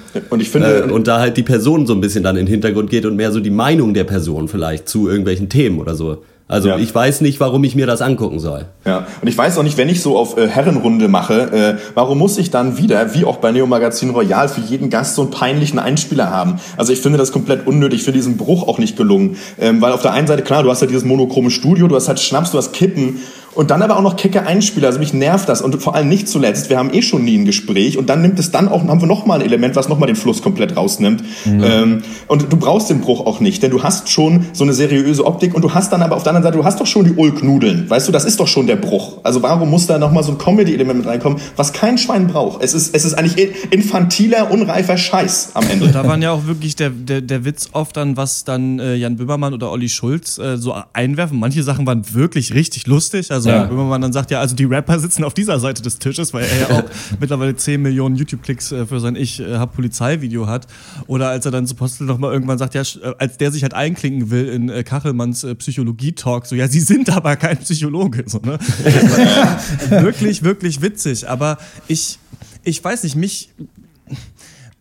Speaker 5: Und ich finde,
Speaker 3: Äh, und da halt die Person so ein bisschen dann in den Hintergrund geht und mehr so die Meinung der Person vielleicht zu irgendwelchen Themen oder so. Also
Speaker 5: Ja.
Speaker 3: ich weiß nicht, warum ich mir das angucken soll.
Speaker 5: Ja, und ich weiß auch nicht, wenn ich so auf äh, Herrenrunde mache, äh, warum muss ich dann wieder, wie auch bei Neo Magazin Royal, für jeden Gast so einen peinlichen Einspieler haben? Also ich finde das komplett unnötig, für diesen Bruch auch nicht gelungen. Ähm, weil auf der einen Seite, klar, du hast halt dieses monochrome Studio, du hast halt Schnaps, du hast Kippen und dann aber auch noch kecke Einspieler. Also mich nervt das. Und vor allem nicht zuletzt, wir haben eh schon nie ein Gespräch und dann nimmt es dann auch, haben wir noch mal ein Element, was noch mal den Fluss komplett rausnimmt. Ähm, und du brauchst den Bruch auch nicht, denn du hast schon so eine seriöse Optik und du hast dann aber auf der anderen Seite, du hast doch schon die Ulk-Nudeln. Weißt du, das ist doch schon der Bruch. Also warum muss da noch mal so ein Comedy-Element mit reinkommen, was kein Schwein braucht? Es ist, es ist eigentlich infantiler, unreifer Scheiß am Ende.
Speaker 1: Und da waren ja auch wirklich der, der, der Witz oft dann, was dann äh, Jan Böhmermann oder Olli Schulz äh, so einwerfen. Manche Sachen waren wirklich richtig lustig. Also
Speaker 2: Ja.
Speaker 1: Jan Böhmermann dann sagt ja, also die Rapper sitzen auf dieser Seite des Tisches, weil er ja auch mittlerweile 10 Millionen YouTube-Klicks äh, für sein Ich äh, hab Polizei-Video hat. Oder als er dann zu Postel nochmal irgendwann sagt, ja, äh, als der sich halt einklinken will in äh, Kachelmanns äh, Psychologie-Talk, so, ja, sie sind aber kein Psychologe. So, ne? wirklich, wirklich witzig. Aber ich, ich weiß nicht, mich,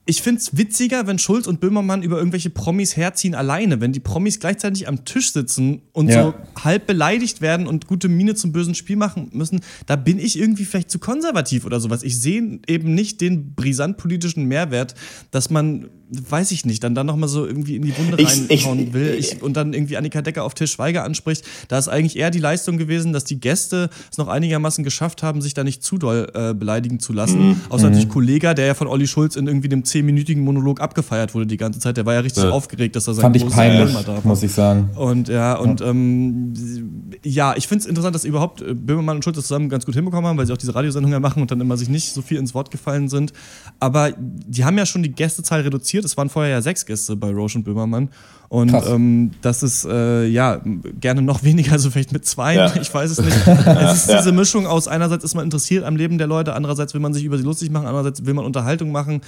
Speaker 1: ich find's witziger, wenn Schulz und Böhmermann über irgendwelche Promis herziehen alleine. Wenn die Promis gleichzeitig am Tisch sitzen und
Speaker 2: Ja.
Speaker 1: so halb beleidigt werden und gute Miene zum bösen Spiel machen müssen, da bin ich irgendwie vielleicht zu konservativ oder sowas. Ich sehe eben nicht den brisant politischen Mehrwert, dass man, weiß ich nicht, dann dann nochmal so irgendwie in die Wunde
Speaker 5: Ich-
Speaker 1: reinhauen
Speaker 5: ich-
Speaker 1: will ich, und dann irgendwie Annika Decker auf Til Schweiger anspricht. Da ist eigentlich eher die Leistung gewesen, dass die Gäste es noch einigermaßen geschafft haben, sich da nicht zu doll äh, beleidigen zu lassen.
Speaker 5: Mhm.
Speaker 1: Außer
Speaker 5: Mhm.
Speaker 1: natürlich Kollega, der ja von Olli Schulz in irgendwie einem zehnminütigen Monolog abgefeiert wurde die ganze Zeit. Der war ja richtig
Speaker 2: Ja.
Speaker 1: aufgeregt, dass er sein
Speaker 2: Fand ich peinlich,
Speaker 1: da
Speaker 2: muss ich sagen.
Speaker 1: Und ja, und ähm, ja, ich finde es interessant, dass überhaupt äh, Böhmermann und Schulz das zusammen ganz gut hinbekommen haben, weil sie auch diese Radiosendung ja machen und dann immer sich nicht so viel ins Wort gefallen sind. Aber die haben ja schon die Gästezahl reduziert. Es waren vorher ja sechs Gäste bei Roche und Böhmermann. Und ähm, das ist äh, ja gerne noch weniger, also vielleicht mit zwei,
Speaker 5: Ja.
Speaker 1: ich weiß es nicht. es ist
Speaker 5: Ja.
Speaker 1: diese Mischung aus einerseits ist man interessiert am Leben der Leute, andererseits will man sich über sie lustig machen, andererseits will man Unterhaltung machen.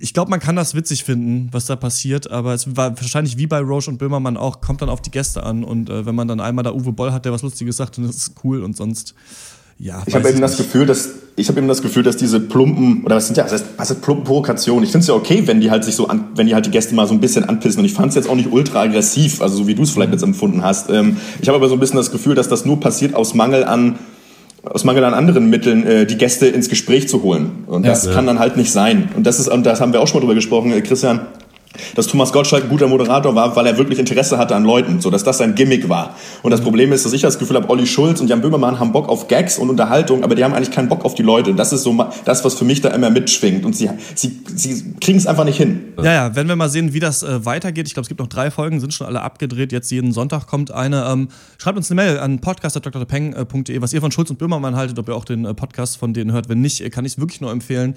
Speaker 1: Ich glaube, man kann das witzig finden, was da passiert, aber es war wahrscheinlich wie bei Roche und Böhmermann auch, kommt dann auf die Gäste an. Und äh, wenn man dann einmal da Uwe Boll hat, der was Lustiges sagt, dann ist es cool und sonst, ja.
Speaker 5: Ich habe eben das. Gefühl, dass ich habe eben das Gefühl, dass diese plumpen oder was sind ja was heißt, was heißt plumpen Provokationen. Ich finde es ja okay, wenn die halt sich so an, wenn die halt die Gäste mal so ein bisschen anpissen. Und ich fand es jetzt auch nicht ultra aggressiv, also so wie du es vielleicht jetzt empfunden hast. Ähm, ich habe aber so ein bisschen das Gefühl, dass das nur passiert aus Mangel an aus Mangel an anderen Mitteln äh, die Gäste ins Gespräch zu holen. Und das
Speaker 3: Ja.
Speaker 5: kann dann halt nicht sein. Und das ist, und das haben wir auch schon mal drüber gesprochen, äh, Christian, dass Thomas Gottschalk ein guter Moderator war, weil er wirklich Interesse hatte an Leuten, so dass das sein Gimmick war. Und das Problem ist, dass ich das Gefühl habe, Olli Schulz und Jan Böhmermann haben Bock auf Gags und Unterhaltung, aber die haben eigentlich keinen Bock auf die Leute. Das ist so das, was für mich da immer mitschwingt. Und sie, sie, sie kriegen es einfach nicht hin.
Speaker 1: Ja, ja, wenn wir mal sehen, wie das äh, weitergeht. Ich glaube, es gibt noch drei Folgen, sind schon alle abgedreht. Jetzt jeden Sonntag kommt eine. Ähm, schreibt uns eine Mail an podcast.drpeng.de, was ihr von Schulz und Böhmermann haltet, ob ihr auch den äh, Podcast von denen hört. Wenn nicht, äh, kann ich es wirklich nur empfehlen.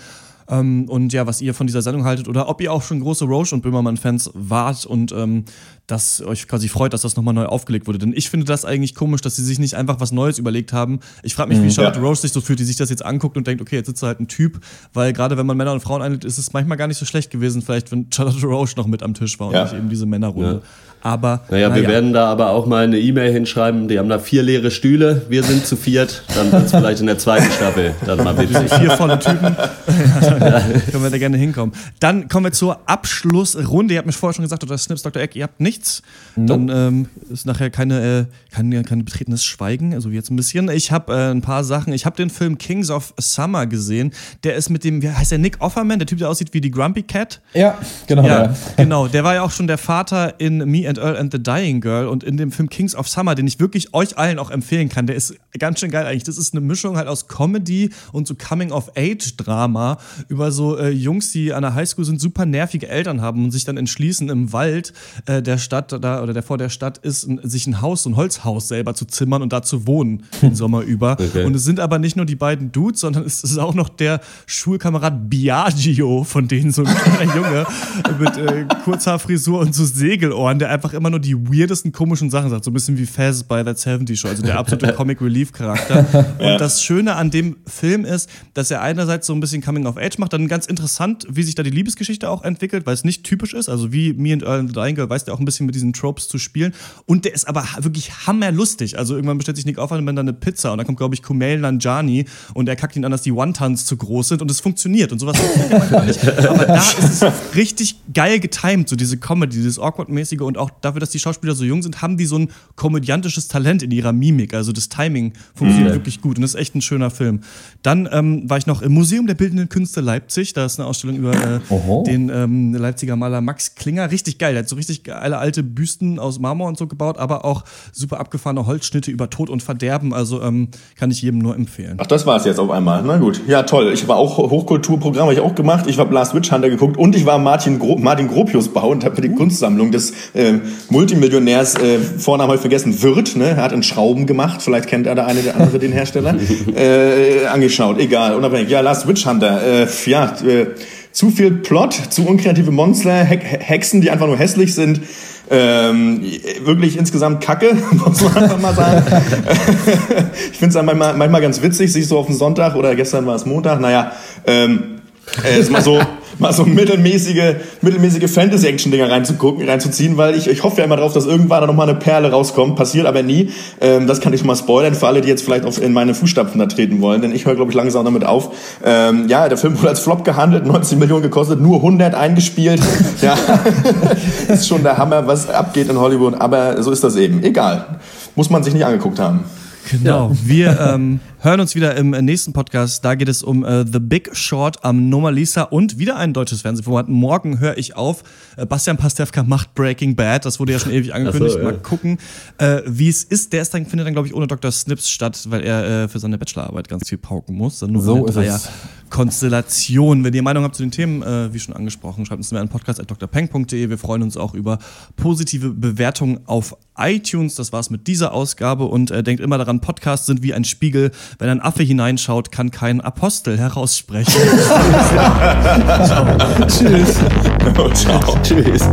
Speaker 1: Ähm, und ja, was ihr von dieser Sendung haltet oder ob ihr auch schon große Roche und Böhmermann-Fans wart und ähm, dass euch quasi freut, dass das nochmal neu aufgelegt wurde. Denn ich finde das eigentlich komisch, dass sie sich nicht einfach was Neues überlegt haben. Ich frage mich, wie
Speaker 5: Mhm,
Speaker 1: Charlotte
Speaker 5: ja.
Speaker 1: Roche sich so fühlt, die sich das jetzt anguckt und denkt, okay, jetzt sitzt da halt ein Typ, weil gerade wenn man Männer und Frauen einlädt, ist es manchmal gar nicht so schlecht gewesen, vielleicht wenn Charlotte Roche noch mit am Tisch war und
Speaker 3: Ja.
Speaker 1: nicht eben diese Männerrunde. Aber
Speaker 3: Naja, wir werden da aber auch mal eine E-Mail hinschreiben. Die haben da vier leere Stühle. Wir sind zu viert. Dann wird es vielleicht in der zweiten Staffel dann mal witzig.
Speaker 1: vier volle Typen. Ja, dann können wir da gerne hinkommen. Dann kommen wir zur Abschlussrunde. Ihr habt mir vorher schon gesagt, Dr. Snips, Dr. Eck, ihr habt nichts. Dann ähm, ist nachher keine, äh, kein, kein betretenes Schweigen, also wie jetzt ein bisschen. Ich habe äh, ein paar Sachen. Ich habe den Film Kings of Summer gesehen. Der ist mit dem, wie heißt der, Nick Offerman, der Typ, der aussieht wie die Grumpy Cat.
Speaker 2: Ja, genau.
Speaker 1: Ja,
Speaker 2: Ja.
Speaker 1: genau. Der war ja auch schon der Vater in Me and Earl and the Dying Girl und in dem Film Kings of Summer, den ich wirklich euch allen auch empfehlen kann. Der ist ganz schön geil eigentlich. Das ist eine Mischung halt aus Comedy und so Coming-of-Age-Drama über so äh, Jungs, die an der Highschool sind, super nervige Eltern haben und sich dann entschließen, im Wald äh, der Stadt da oder der vor der Stadt ist, ein, sich ein Haus, so ein Holzhaus selber zu zimmern und da zu wohnen den Sommer über.
Speaker 3: Okay.
Speaker 1: Und es sind aber nicht nur die beiden Dudes, sondern es ist auch noch der Schulkamerad Biagio, von denen so ein kleiner Junge mit äh, Kurzhaarfrisur und so Segelohren, der einfach immer nur die weirdesten komischen Sachen sagt. So ein bisschen wie Faz bei That 70 Show, also der absolute Comic Relief Charakter. Und das Schöne an dem Film ist, dass er einerseits so ein bisschen Coming of Age macht, dann ganz interessant, wie sich da die Liebesgeschichte auch entwickelt, weil es nicht typisch ist. Also wie Me and Earl and the Dying Girl weiß der auch ein bisschen mit diesen Tropes zu spielen. Und der ist aber wirklich hammerlustig. Also irgendwann bestellt sich Nick Offerman dann eine Pizza und dann kommt, glaube ich, Kumail Nanjiani und er kackt ihn an, dass die Wontons zu groß sind und es funktioniert und sowas. Aber da ist es richtig geil getimed, so diese Comedy, dieses Awkward-mäßige und auch dafür, dass die Schauspieler so jung sind, haben die so ein komödiantisches Talent in ihrer Mimik. Also das Timing funktioniert
Speaker 3: Mhm.
Speaker 1: wirklich gut und das ist echt ein schöner Film. Dann ähm, war ich noch im Museum der Bildenden Künste Leipzig. Da ist eine Ausstellung über äh, den ähm, Leipziger Maler Max Klinger. Richtig geil. Der hat so richtig geile alte Büsten aus Marmor und so gebaut, aber auch super abgefahrene Holzschnitte über Tod und Verderben. Also ähm, kann ich jedem nur empfehlen.
Speaker 5: Ach, das war es jetzt auf einmal. Na gut. Ja, toll. Ich war auch Hochkulturprogramm, habe ich auch gemacht. Ich habe Last Witch Hunter geguckt und ich war Martin, Gro Martin Gropius Bau und habe mir die Kunstsammlung des äh, Multimillionärs, äh, Vornamen habe ich vergessen, Wirth, ne? Er hat in Schrauben gemacht, vielleicht kennt er der eine oder andere den Hersteller, äh, angeschaut. Egal, unabhängig. Ja, Last Witch Hunter. Äh, ja, äh, zu viel Plot, zu unkreative Monster, He Hexen, die einfach nur hässlich sind. Ähm, wirklich insgesamt kacke, muss man einfach mal sagen. ich finde es manchmal, manchmal ganz witzig, sich so auf den Sonntag oder gestern war es Montag, naja, ähm, äh, ist mal so, mal so mittelmäßige, mittelmäßige Fantasy-Action-Dinger reinzugucken, reinzuziehen, weil ich, ich hoffe ja immer drauf, dass irgendwann da nochmal eine Perle rauskommt, passiert aber nie. Ähm, das kann ich schon mal spoilern für alle, die jetzt vielleicht auf, in meine Fußstapfen da treten wollen, denn ich höre, glaube ich, langsam damit auf. Ähm, ja, der Film wurde als Flop gehandelt, 19 Millionen gekostet, nur 100 eingespielt. ja, ist schon der Hammer, was abgeht in Hollywood, aber so ist das eben. Egal. Muss man sich nicht angeguckt haben.
Speaker 1: Genau. Wir ähm, hören uns wieder im nächsten Podcast. Da geht es um äh, The Big Short am Nomalisa und wieder ein deutsches Fernsehformat. Morgen höre ich auf. Äh, Bastian Pastewka macht Breaking Bad. Das wurde ja schon ewig angekündigt.
Speaker 3: So, ja.
Speaker 1: Mal gucken, äh, wie es ist. Der ist dann, findet dann, glaube ich, ohne Dr. Snips statt, weil er äh, für seine Bachelorarbeit ganz viel pauken muss. Dann nur
Speaker 2: So ist es.
Speaker 1: Konstellation. Wenn ihr Meinung habt zu den Themen, äh, wie schon angesprochen, schreibt uns mir an podcast.drpeng.de. Wir freuen uns auch über positive Bewertungen auf iTunes. Das war's mit dieser Ausgabe und äh, denkt immer daran, Podcasts sind wie ein Spiegel. Wenn ein Affe hineinschaut, kann kein Apostel heraussprechen. Ciao. Tschüss.
Speaker 5: Ciao.
Speaker 3: Tschüss.